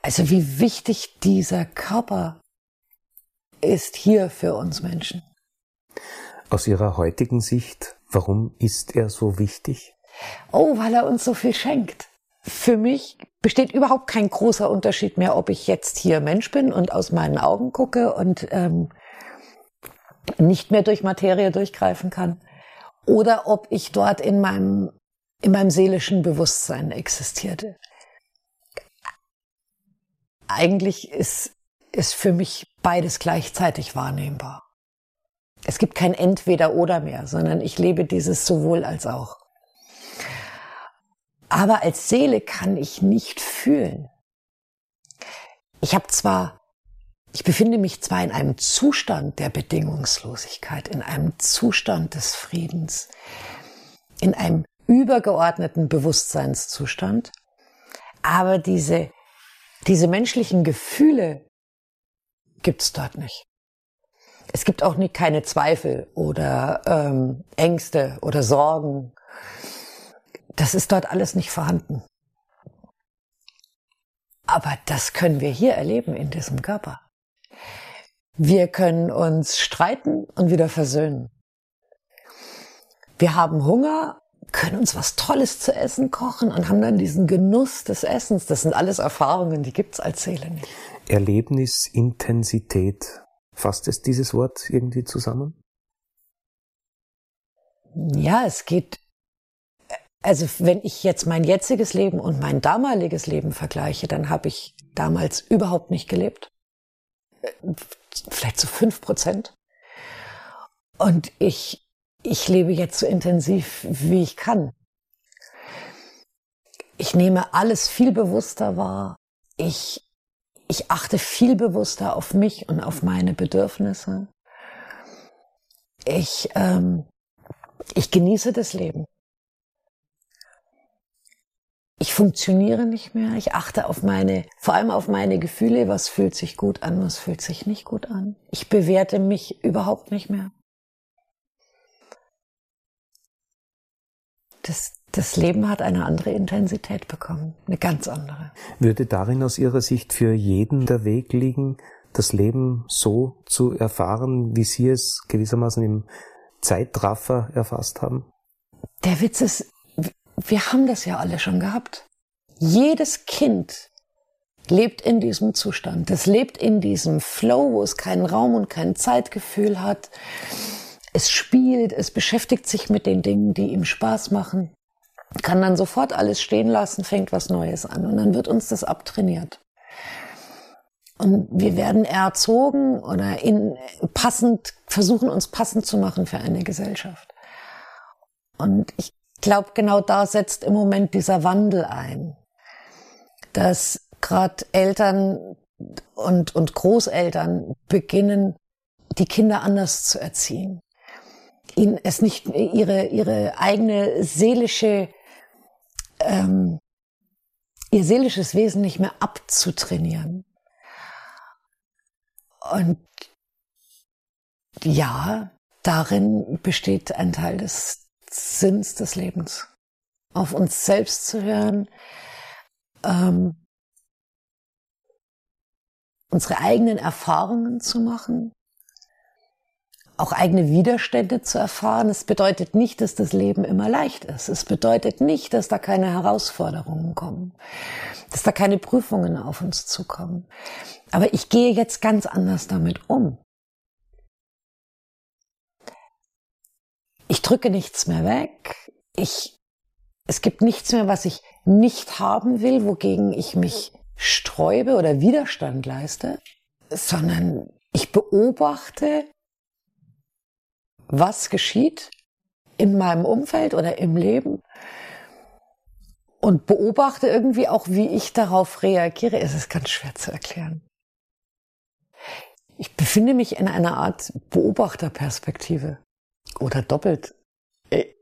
Also wie wichtig dieser Körper ist hier für uns Menschen. Aus Ihrer heutigen Sicht, warum ist er so wichtig? Oh, weil er uns so viel schenkt. Für mich besteht überhaupt kein großer Unterschied mehr, ob ich jetzt hier Mensch bin und aus meinen Augen gucke und ähm, nicht mehr durch Materie durchgreifen kann, oder ob ich dort in meinem in meinem seelischen Bewusstsein existierte eigentlich ist, ist für mich beides gleichzeitig wahrnehmbar. Es gibt kein Entweder oder mehr, sondern ich lebe dieses sowohl als auch. Aber als Seele kann ich nicht fühlen. Ich habe zwar, ich befinde mich zwar in einem Zustand der Bedingungslosigkeit, in einem Zustand des Friedens, in einem übergeordneten Bewusstseinszustand, aber diese diese menschlichen Gefühle gibt's dort nicht. Es gibt auch nicht keine Zweifel oder ähm, Ängste oder Sorgen. Das ist dort alles nicht vorhanden. Aber das können wir hier erleben in diesem Körper. Wir können uns streiten und wieder versöhnen. Wir haben Hunger können uns was Tolles zu essen kochen und haben dann diesen Genuss des Essens. Das sind alles Erfahrungen, die gibt's als Seele nicht. Erlebnisintensität. Fasst es dieses Wort irgendwie zusammen? Ja, es geht, also wenn ich jetzt mein jetziges Leben und mein damaliges Leben vergleiche, dann habe ich damals überhaupt nicht gelebt. Vielleicht so fünf Prozent. Und ich ich lebe jetzt so intensiv, wie ich kann. Ich nehme alles viel bewusster wahr. Ich, ich achte viel bewusster auf mich und auf meine Bedürfnisse. Ich, ähm, ich genieße das Leben. Ich funktioniere nicht mehr. Ich achte auf meine, vor allem auf meine Gefühle. Was fühlt sich gut an? Was fühlt sich nicht gut an? Ich bewerte mich überhaupt nicht mehr. das, das Leben hat eine andere Intensität bekommen, eine ganz andere. Würde darin aus Ihrer Sicht für jeden der Weg liegen, das Leben so zu erfahren, wie Sie es gewissermaßen im Zeitraffer erfasst haben? Der Witz ist, wir haben das ja alle schon gehabt. Jedes Kind lebt in diesem Zustand. Es lebt in diesem Flow, wo es keinen Raum und kein Zeitgefühl hat es spielt, es beschäftigt sich mit den Dingen, die ihm Spaß machen, kann dann sofort alles stehen lassen, fängt was Neues an und dann wird uns das abtrainiert. Und wir werden erzogen oder in, passend, versuchen uns passend zu machen für eine Gesellschaft. Und ich, glaube, genau da setzt im Moment dieser Wandel ein, dass gerade Eltern und, und Großeltern beginnen, die Kinder anders zu erziehen. Ihnen es nicht ihre, ihre eigene seelische, ähm, ihr seelisches Wesen nicht mehr abzutrainieren. Und ja, darin besteht ein Teil des Sinns des Lebens. Auf uns selbst zu hören, ähm, unsere eigenen Erfahrungen zu machen, auch eigene Widerstände zu erfahren. Es bedeutet nicht, dass das Leben immer leicht ist. Es bedeutet nicht, dass da keine Herausforderungen kommen, dass da keine Prüfungen auf uns zukommen. Aber ich gehe jetzt ganz anders damit um. Drücke nichts mehr weg. Ich, es gibt nichts mehr, was ich nicht haben will, wogegen ich mich sträube oder Widerstand leiste, sondern ich beobachte, was geschieht in meinem Umfeld oder im Leben und beobachte irgendwie auch, wie ich darauf reagiere. Es ist ganz schwer zu erklären. Ich befinde mich in einer Art Beobachterperspektive oder doppelt.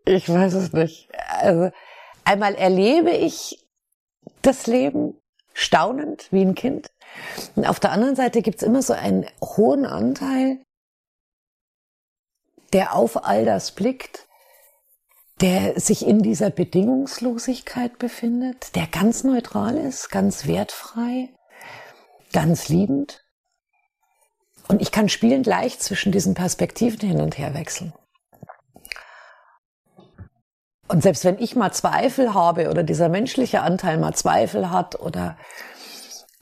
Ich weiß es nicht. Also einmal erlebe ich das Leben staunend wie ein Kind. Und auf der anderen Seite gibt es immer so einen hohen Anteil, der auf all das blickt, der sich in dieser Bedingungslosigkeit befindet, der ganz neutral ist, ganz wertfrei, ganz liebend. Und ich kann spielend leicht zwischen diesen Perspektiven hin und her wechseln. Und selbst wenn ich mal Zweifel habe oder dieser menschliche Anteil mal Zweifel hat oder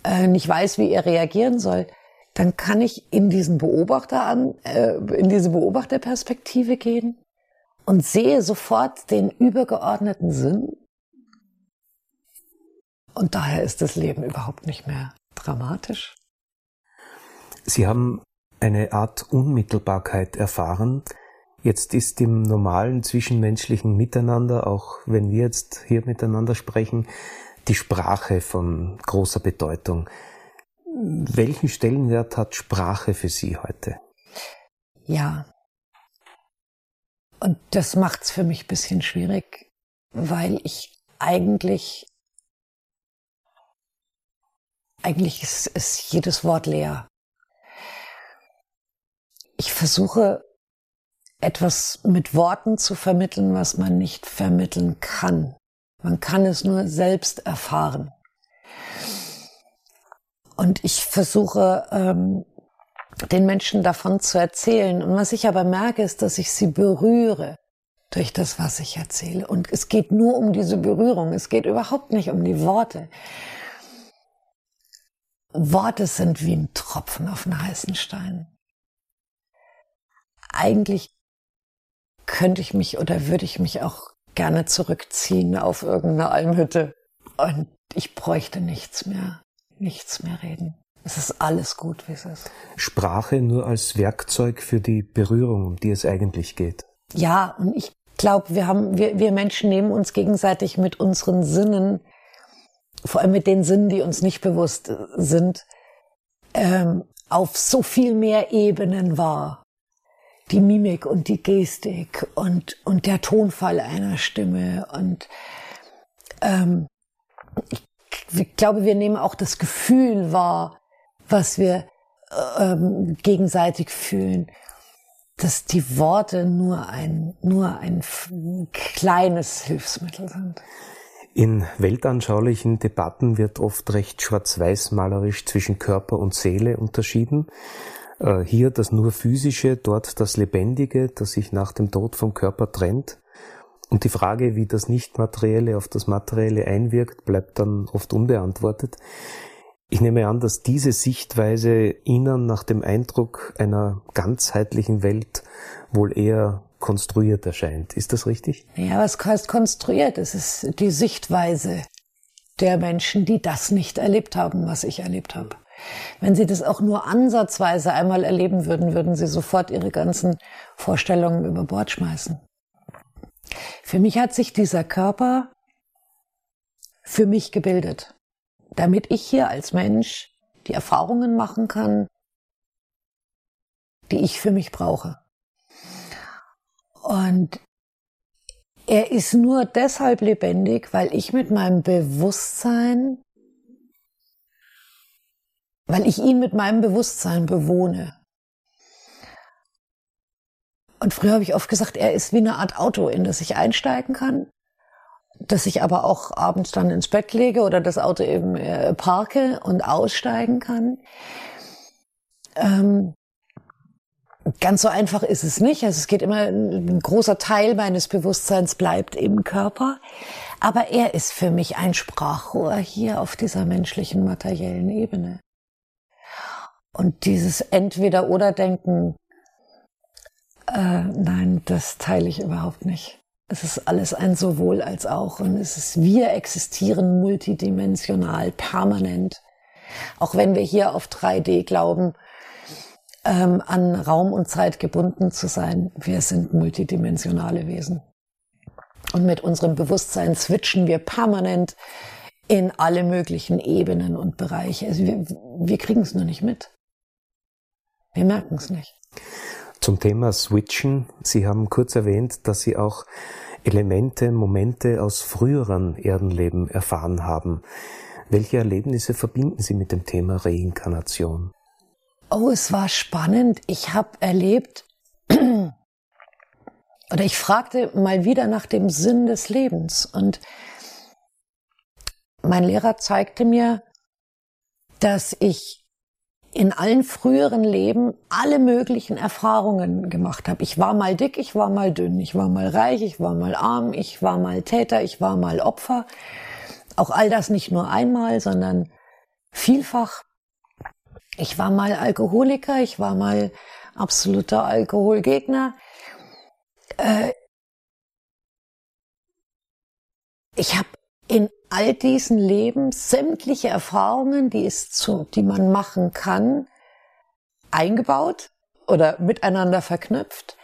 äh, nicht weiß, wie er reagieren soll, dann kann ich in diesen Beobachter an, äh, in diese Beobachterperspektive gehen und sehe sofort den übergeordneten Sinn. Und daher ist das Leben überhaupt nicht mehr dramatisch. Sie haben eine Art Unmittelbarkeit erfahren, Jetzt ist im normalen zwischenmenschlichen Miteinander, auch wenn wir jetzt hier miteinander sprechen, die Sprache von großer Bedeutung. Welchen Stellenwert hat Sprache für Sie heute? Ja. Und das macht es für mich ein bisschen schwierig, weil ich eigentlich, eigentlich ist, ist jedes Wort leer. Ich versuche etwas mit Worten zu vermitteln, was man nicht vermitteln kann. Man kann es nur selbst erfahren. Und ich versuche, ähm, den Menschen davon zu erzählen. Und was ich aber merke, ist, dass ich sie berühre durch das, was ich erzähle. Und es geht nur um diese Berührung. Es geht überhaupt nicht um die Worte. Worte sind wie ein Tropfen auf einen heißen Stein. Eigentlich könnte ich mich oder würde ich mich auch gerne zurückziehen auf irgendeine Almhütte. Und ich bräuchte nichts mehr, nichts mehr reden. Es ist alles gut, wie es ist. Sprache nur als Werkzeug für die Berührung, um die es eigentlich geht. Ja, und ich glaube, wir haben, wir, wir Menschen nehmen uns gegenseitig mit unseren Sinnen, vor allem mit den Sinnen, die uns nicht bewusst sind, ähm, auf so viel mehr Ebenen wahr die Mimik und die Gestik und, und der Tonfall einer Stimme. Und ähm, ich, glaube, wir nehmen auch das Gefühl wahr, was wir ähm, gegenseitig fühlen, dass die Worte nur ein, nur ein kleines Hilfsmittel sind. In weltanschaulichen Debatten wird oft recht schwarz-weiß malerisch zwischen Körper und Seele unterschieden. Äh, hier das nur physische, dort das Lebendige, das sich nach dem Tod vom Körper trennt. Und die Frage, wie das Nichtmaterielle auf das Materielle einwirkt, bleibt dann oft unbeantwortet. Ich nehme an, dass diese Sichtweise Ihnen nach dem Eindruck einer ganzheitlichen Welt wohl eher konstruiert erscheint. Ist das richtig? Ja, was heißt konstruiert? Es ist die Sichtweise der Menschen, die das nicht erlebt haben, was ich erlebt habe. Wenn Sie das auch nur ansatzweise einmal erleben würden, würden Sie sofort Ihre ganzen Vorstellungen über Bord schmeißen. Für mich hat sich dieser Körper für mich gebildet, damit ich hier als Mensch die Erfahrungen machen kann, die ich für mich brauche. Und er ist nur deshalb lebendig, weil ich mit meinem Bewusstsein, weil ich ihn mit meinem Bewusstsein bewohne. Und früher habe ich oft gesagt, er ist wie eine Art Auto, in das ich einsteigen kann, das ich aber auch abends dann ins Bett lege oder das Auto eben äh, parke und aussteigen kann. Ähm, Ganz so einfach ist es nicht. Also es geht immer, ein großer Teil meines Bewusstseins bleibt im Körper. Aber er ist für mich ein Sprachrohr hier auf dieser menschlichen materiellen Ebene. Und dieses Entweder-Oder-Denken, äh, nein, das teile ich überhaupt nicht. Es ist alles ein sowohl als auch. Und es ist, wir existieren multidimensional, permanent. Auch wenn wir hier auf 3D glauben, ähm, an Raum und Zeit gebunden zu sein. Wir sind multidimensionale Wesen. Und mit unserem Bewusstsein switchen wir permanent in alle möglichen Ebenen und Bereiche. Also wir, wir kriegen es nur nicht mit. Wir merken es nicht. Zum Thema Switchen. Sie haben kurz erwähnt, dass Sie auch Elemente, Momente aus früheren Erdenleben erfahren haben. Welche Erlebnisse verbinden Sie mit dem Thema Reinkarnation? Oh, es war spannend. Ich habe erlebt, oder ich fragte mal wieder nach dem Sinn des Lebens. Und mein Lehrer zeigte mir, dass ich in allen früheren Leben alle möglichen Erfahrungen gemacht habe. Ich war mal dick, ich war mal dünn, ich war mal reich, ich war mal arm, ich war mal Täter, ich war mal Opfer. Auch all das nicht nur einmal, sondern vielfach. Ich war mal Alkoholiker, ich war mal absoluter Alkoholgegner. Äh, ich habe in all diesen Leben sämtliche Erfahrungen, die es zu, die man machen kann, eingebaut oder miteinander verknüpft.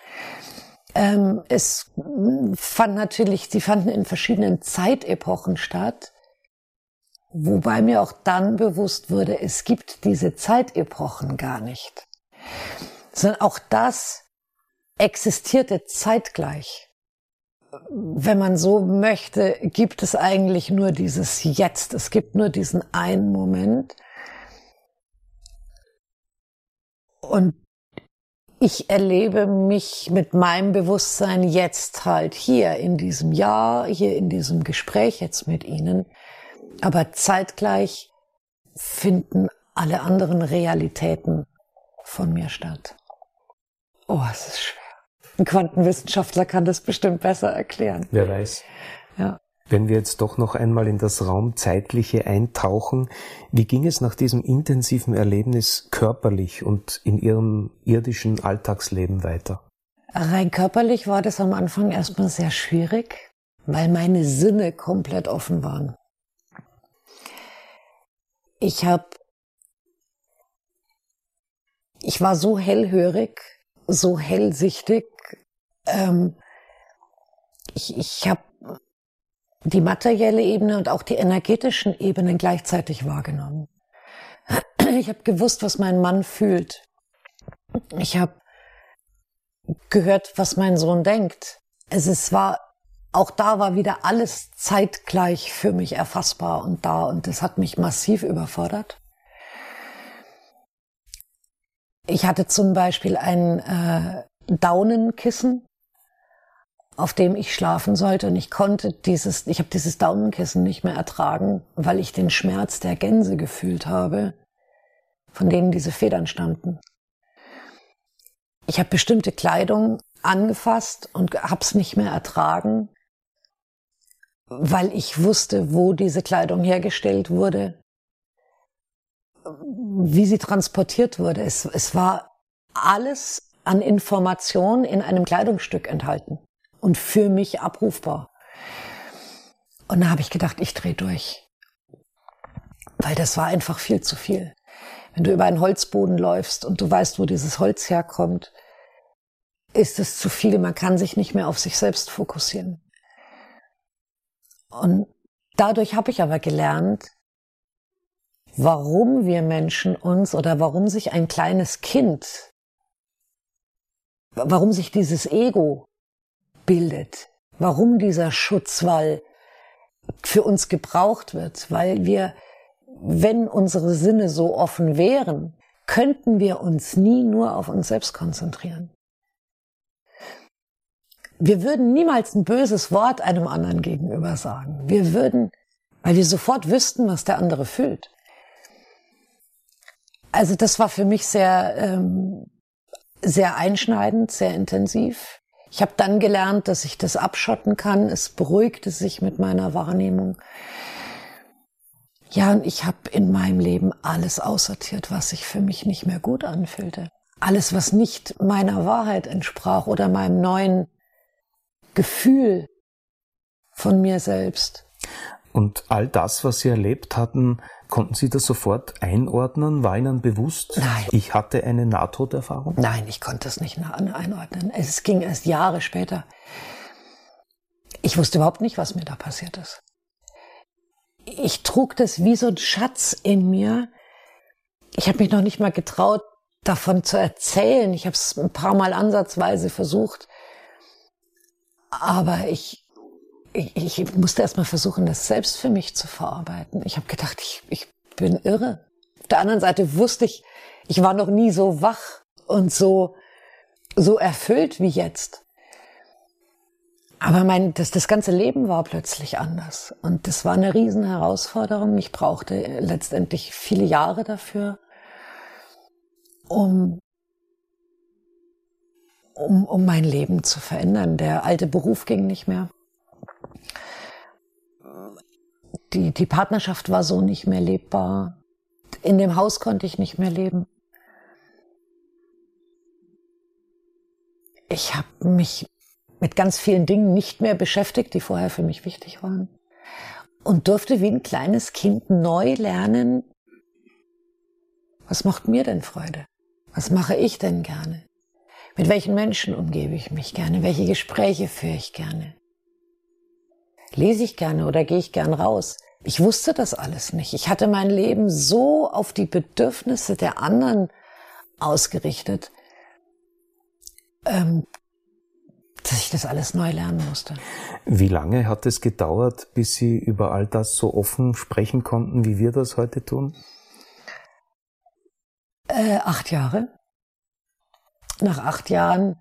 Ähm, es fand natürlich, die fanden in verschiedenen Zeitepochen statt. Wobei mir auch dann bewusst wurde, es gibt diese Zeitepochen gar nicht. Sondern auch das existierte zeitgleich. Wenn man so möchte, gibt es eigentlich nur dieses Jetzt. Es gibt nur diesen einen Moment. Und ich erlebe mich mit meinem Bewusstsein jetzt halt hier in diesem Jahr, hier in diesem Gespräch jetzt mit Ihnen aber zeitgleich finden alle anderen Realitäten von mir statt. Oh, es ist schwer. Ein Quantenwissenschaftler kann das bestimmt besser erklären. Wer weiß. Ja. Wenn wir jetzt doch noch einmal in das Raumzeitliche eintauchen, wie ging es nach diesem intensiven Erlebnis körperlich und in Ihrem irdischen Alltagsleben weiter? Rein körperlich war das am Anfang erstmal sehr schwierig, weil meine Sinne komplett offen waren. Ich habe, ich war so hellhörig, so hellsichtig. Ähm, ich ich habe die materielle Ebene und auch die energetischen Ebenen gleichzeitig wahrgenommen. Ich habe gewusst, was mein Mann fühlt. Ich habe gehört, was mein Sohn denkt. Es, es war auch da war wieder alles zeitgleich für mich erfassbar und da und das hat mich massiv überfordert. Ich hatte zum Beispiel ein äh, Daunenkissen, auf dem ich schlafen sollte und ich konnte dieses, ich habe dieses Daunenkissen nicht mehr ertragen, weil ich den Schmerz der Gänse gefühlt habe, von denen diese Federn stammten. Ich habe bestimmte Kleidung angefasst und hab's nicht mehr ertragen, weil ich wusste, wo diese Kleidung hergestellt wurde, wie sie transportiert wurde. Es, es war alles an Information in einem Kleidungsstück enthalten und für mich abrufbar. Und da habe ich gedacht, ich drehe durch. Weil das war einfach viel zu viel. Wenn du über einen Holzboden läufst und du weißt, wo dieses Holz herkommt, ist es zu viel. Man kann sich nicht mehr auf sich selbst fokussieren. Und dadurch habe ich aber gelernt, warum wir Menschen uns oder warum sich ein kleines Kind, warum sich dieses Ego bildet, warum dieser Schutzwall für uns gebraucht wird, weil wir, wenn unsere Sinne so offen wären, könnten wir uns nie nur auf uns selbst konzentrieren. Wir würden niemals ein böses Wort einem anderen gegenüber sagen. Wir würden, weil wir sofort wüssten, was der andere fühlt. Also das war für mich sehr, ähm, sehr einschneidend, sehr intensiv. Ich habe dann gelernt, dass ich das abschotten kann. Es beruhigte sich mit meiner Wahrnehmung. Ja, und ich habe in meinem Leben alles aussortiert, was sich für mich nicht mehr gut anfühlte. Alles, was nicht meiner Wahrheit entsprach oder meinem neuen Gefühl von mir selbst. Und all das, was Sie erlebt hatten, konnten Sie das sofort einordnen? War Ihnen bewusst, Nein. ich hatte eine Nahtoderfahrung? Nein, ich konnte es nicht einordnen. Es ging erst Jahre später. Ich wusste überhaupt nicht, was mir da passiert ist. Ich trug das wie so ein Schatz in mir. Ich habe mich noch nicht mal getraut, davon zu erzählen. Ich habe es ein paar Mal ansatzweise versucht. Aber ich, ich, musste erst mal versuchen, das selbst für mich zu verarbeiten. Ich habe gedacht, ich, ich bin irre. Auf der anderen Seite wusste ich, ich war noch nie so wach und so, so erfüllt wie jetzt. Aber mein, das, das ganze Leben war plötzlich anders. Und das war eine riesen Herausforderung. Ich brauchte letztendlich viele Jahre dafür, um, um, um mein Leben zu verändern. Der alte Beruf ging nicht mehr die, die Partnerschaft war so nicht mehr lebbar. In dem Haus konnte ich nicht mehr leben. Ich habe mich mit ganz vielen Dingen nicht mehr beschäftigt, die vorher für mich wichtig waren. Und durfte wie ein kleines Kind neu lernen, was macht mir denn Freude? Was mache ich denn gerne? Mit welchen Menschen umgebe ich mich gerne? Welche Gespräche führe ich gerne? Lese ich gerne oder gehe ich gern raus? Ich wusste das alles nicht. Ich hatte mein Leben so auf die Bedürfnisse der anderen ausgerichtet, ähm, dass ich das alles neu lernen musste. Wie lange hat es gedauert, bis Sie über all das so offen sprechen konnten, wie wir das heute tun? Äh, acht Jahre. Nach acht Jahren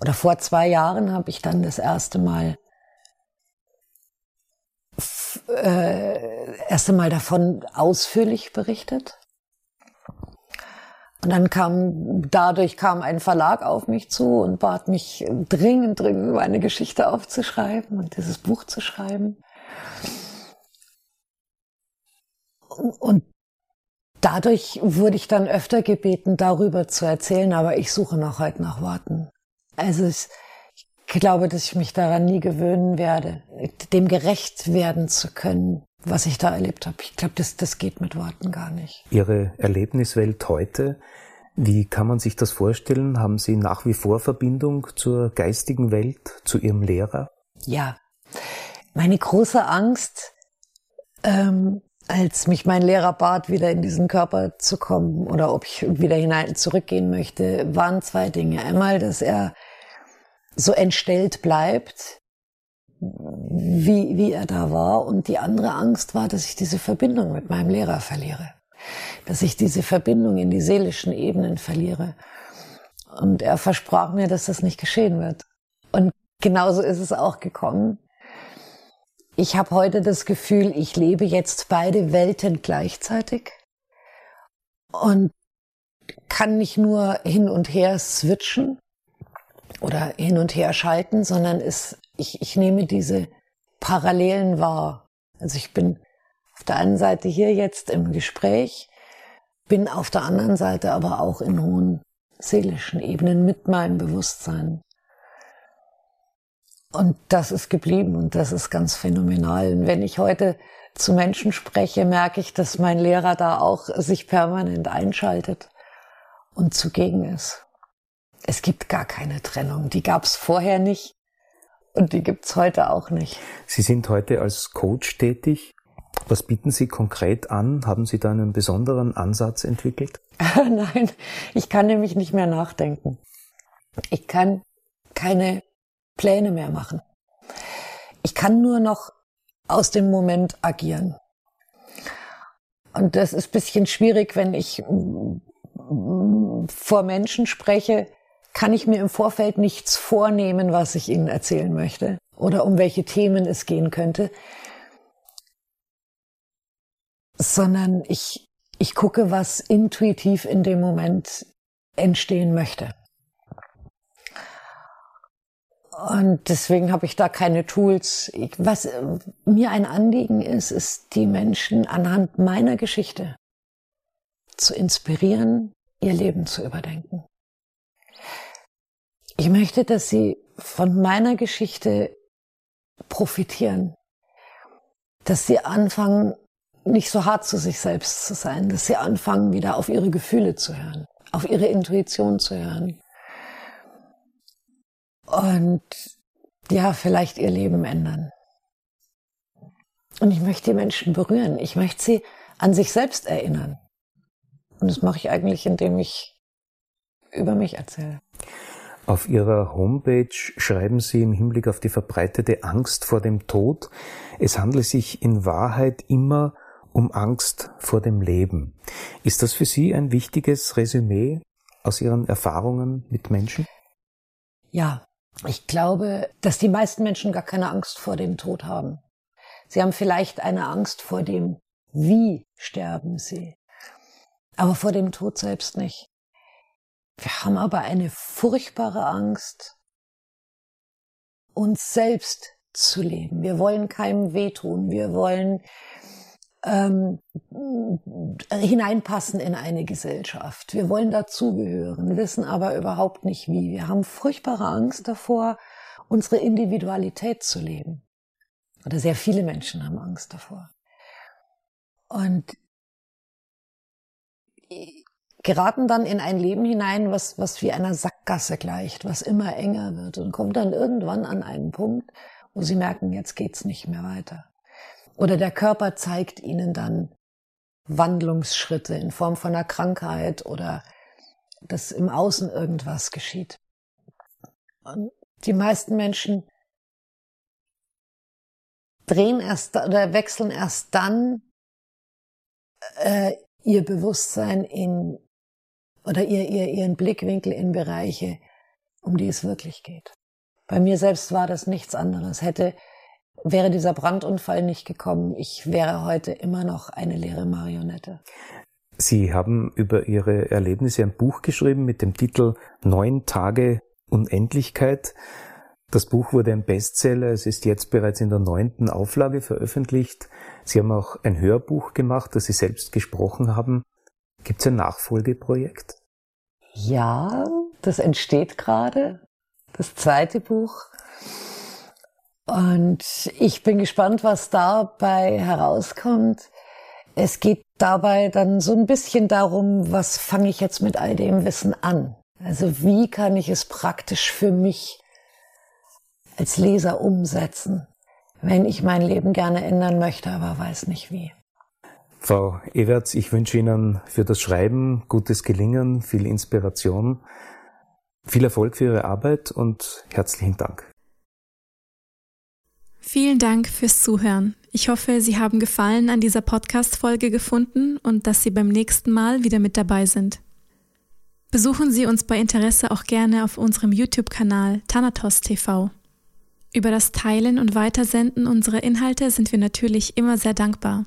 oder vor zwei Jahren habe ich dann das erste Mal äh, erst einmal davon ausführlich berichtet. Und dann kam, dadurch kam ein Verlag auf mich zu und bat mich dringend, dringend meine Geschichte aufzuschreiben und dieses Buch zu schreiben. Und dadurch wurde ich dann öfter gebeten, darüber zu erzählen, aber ich suche noch heute nach Worten. Also es, glaube, dass ich mich daran nie gewöhnen werde, dem gerecht werden zu können, was ich da erlebt habe. Ich glaube, das, das geht mit Worten gar nicht. Ihre Erlebniswelt heute, wie kann man sich das vorstellen? Haben Sie nach wie vor Verbindung zur geistigen Welt, zu Ihrem Lehrer? Ja. Meine große Angst, ähm, als mich mein Lehrer bat, wieder in diesen Körper zu kommen oder ob ich wieder hinein zurückgehen möchte, waren zwei Dinge. Einmal, dass er so entstellt bleibt, wie, wie er da war. Und die andere Angst war, dass ich diese Verbindung mit meinem Lehrer verliere. Dass ich diese Verbindung in die seelischen Ebenen verliere. Und er versprach mir, dass das nicht geschehen wird. Und genauso ist es auch gekommen. Ich habe heute das Gefühl, ich lebe jetzt beide Welten gleichzeitig und kann nicht nur hin und her switchen, oder hin und her schalten, sondern es, ich, ich nehme diese Parallelen wahr. Also ich bin auf der einen Seite hier jetzt im Gespräch, bin auf der anderen Seite aber auch in hohen seelischen Ebenen mit meinem Bewusstsein. Und das ist geblieben und das ist ganz phänomenal. Und wenn ich heute zu Menschen spreche, merke ich, dass mein Lehrer da auch sich permanent einschaltet und zugegen ist. Es gibt gar keine Trennung. Die gab es vorher nicht und die gibt es heute auch nicht. Sie sind heute als Coach tätig. Was bieten Sie konkret an? Haben Sie da einen besonderen Ansatz entwickelt? Nein, ich kann nämlich nicht mehr nachdenken. Ich kann keine Pläne mehr machen. Ich kann nur noch aus dem Moment agieren. Und das ist bisschen schwierig, wenn ich mm, vor Menschen spreche, kann ich mir im Vorfeld nichts vornehmen, was ich ihnen erzählen möchte oder um welche Themen es gehen könnte, sondern ich, ich gucke, was intuitiv in dem Moment entstehen möchte. Und deswegen habe ich da keine Tools. Was mir ein Anliegen ist, ist, die Menschen anhand meiner Geschichte zu inspirieren, ihr Leben zu überdenken. Ich möchte, dass sie von meiner Geschichte profitieren, dass sie anfangen, nicht so hart zu sich selbst zu sein, dass sie anfangen, wieder auf ihre Gefühle zu hören, auf ihre Intuition zu hören, und ja, vielleicht ihr Leben ändern. Und ich möchte die Menschen berühren. Ich möchte sie an sich selbst erinnern. Und das mache ich eigentlich, indem ich über mich erzähle. Auf Ihrer Homepage schreiben Sie im Hinblick auf die verbreitete Angst vor dem Tod, es handle sich in Wahrheit immer um Angst vor dem Leben. Ist das für Sie ein wichtiges Resümee aus Ihren Erfahrungen mit Menschen? Ja, ich glaube, dass die meisten Menschen gar keine Angst vor dem Tod haben. Sie haben vielleicht eine Angst vor dem, wie sterben sie, aber vor dem Tod selbst nicht. Wir haben aber eine furchtbare Angst, uns selbst zu leben. Wir wollen keinem wehtun. Wir wollen ähm, hineinpassen in eine Gesellschaft. Wir wollen dazugehören, wissen aber überhaupt nicht wie. Wir haben furchtbare Angst davor, unsere Individualität zu leben. Oder sehr viele Menschen haben Angst davor. Und geraten dann in ein Leben hinein, was, was wie einer Sackgasse gleicht, was immer enger wird und kommt dann irgendwann an einen Punkt, wo sie merken, jetzt geht's nicht mehr weiter. Oder der Körper zeigt ihnen dann Wandlungsschritte in Form von einer Krankheit oder dass im Außen irgendwas geschieht. Und die meisten Menschen drehen erst oder wechseln erst dann äh, ihr Bewusstsein in oder ihr, ihr, ihren Blickwinkel in Bereiche, um die es wirklich geht. Bei mir selbst war das nichts anderes. Hätte Wäre dieser Brandunfall nicht gekommen, ich wäre heute immer noch eine leere Marionette. Sie haben über Ihre Erlebnisse ein Buch geschrieben mit dem Titel Neun Tage Unendlichkeit. Das Buch wurde ein Bestseller. Es ist jetzt bereits in der neunten Auflage veröffentlicht. Sie haben auch ein Hörbuch gemacht, das Sie selbst gesprochen haben. Gibt es ein Nachfolgeprojekt? Ja, das entsteht gerade. Das zweite Buch und ich bin gespannt, was dabei herauskommt. Es geht dabei dann so ein bisschen darum, was fange ich jetzt mit all dem Wissen an? Also wie kann ich es praktisch für mich als Leser umsetzen, wenn ich mein Leben gerne ändern möchte, aber weiß nicht wie. Frau Ewerts, ich wünsche Ihnen für das Schreiben gutes Gelingen, viel Inspiration, viel Erfolg für Ihre Arbeit und herzlichen Dank. Vielen Dank fürs Zuhören. Ich hoffe, Sie haben Gefallen an dieser Podcast-Folge gefunden und dass Sie beim nächsten Mal wieder mit dabei sind. Besuchen Sie uns bei Interesse auch gerne auf unserem YouTube-Kanal Thanatos TV. Über das Teilen und Weitersenden unserer Inhalte sind wir natürlich immer sehr dankbar.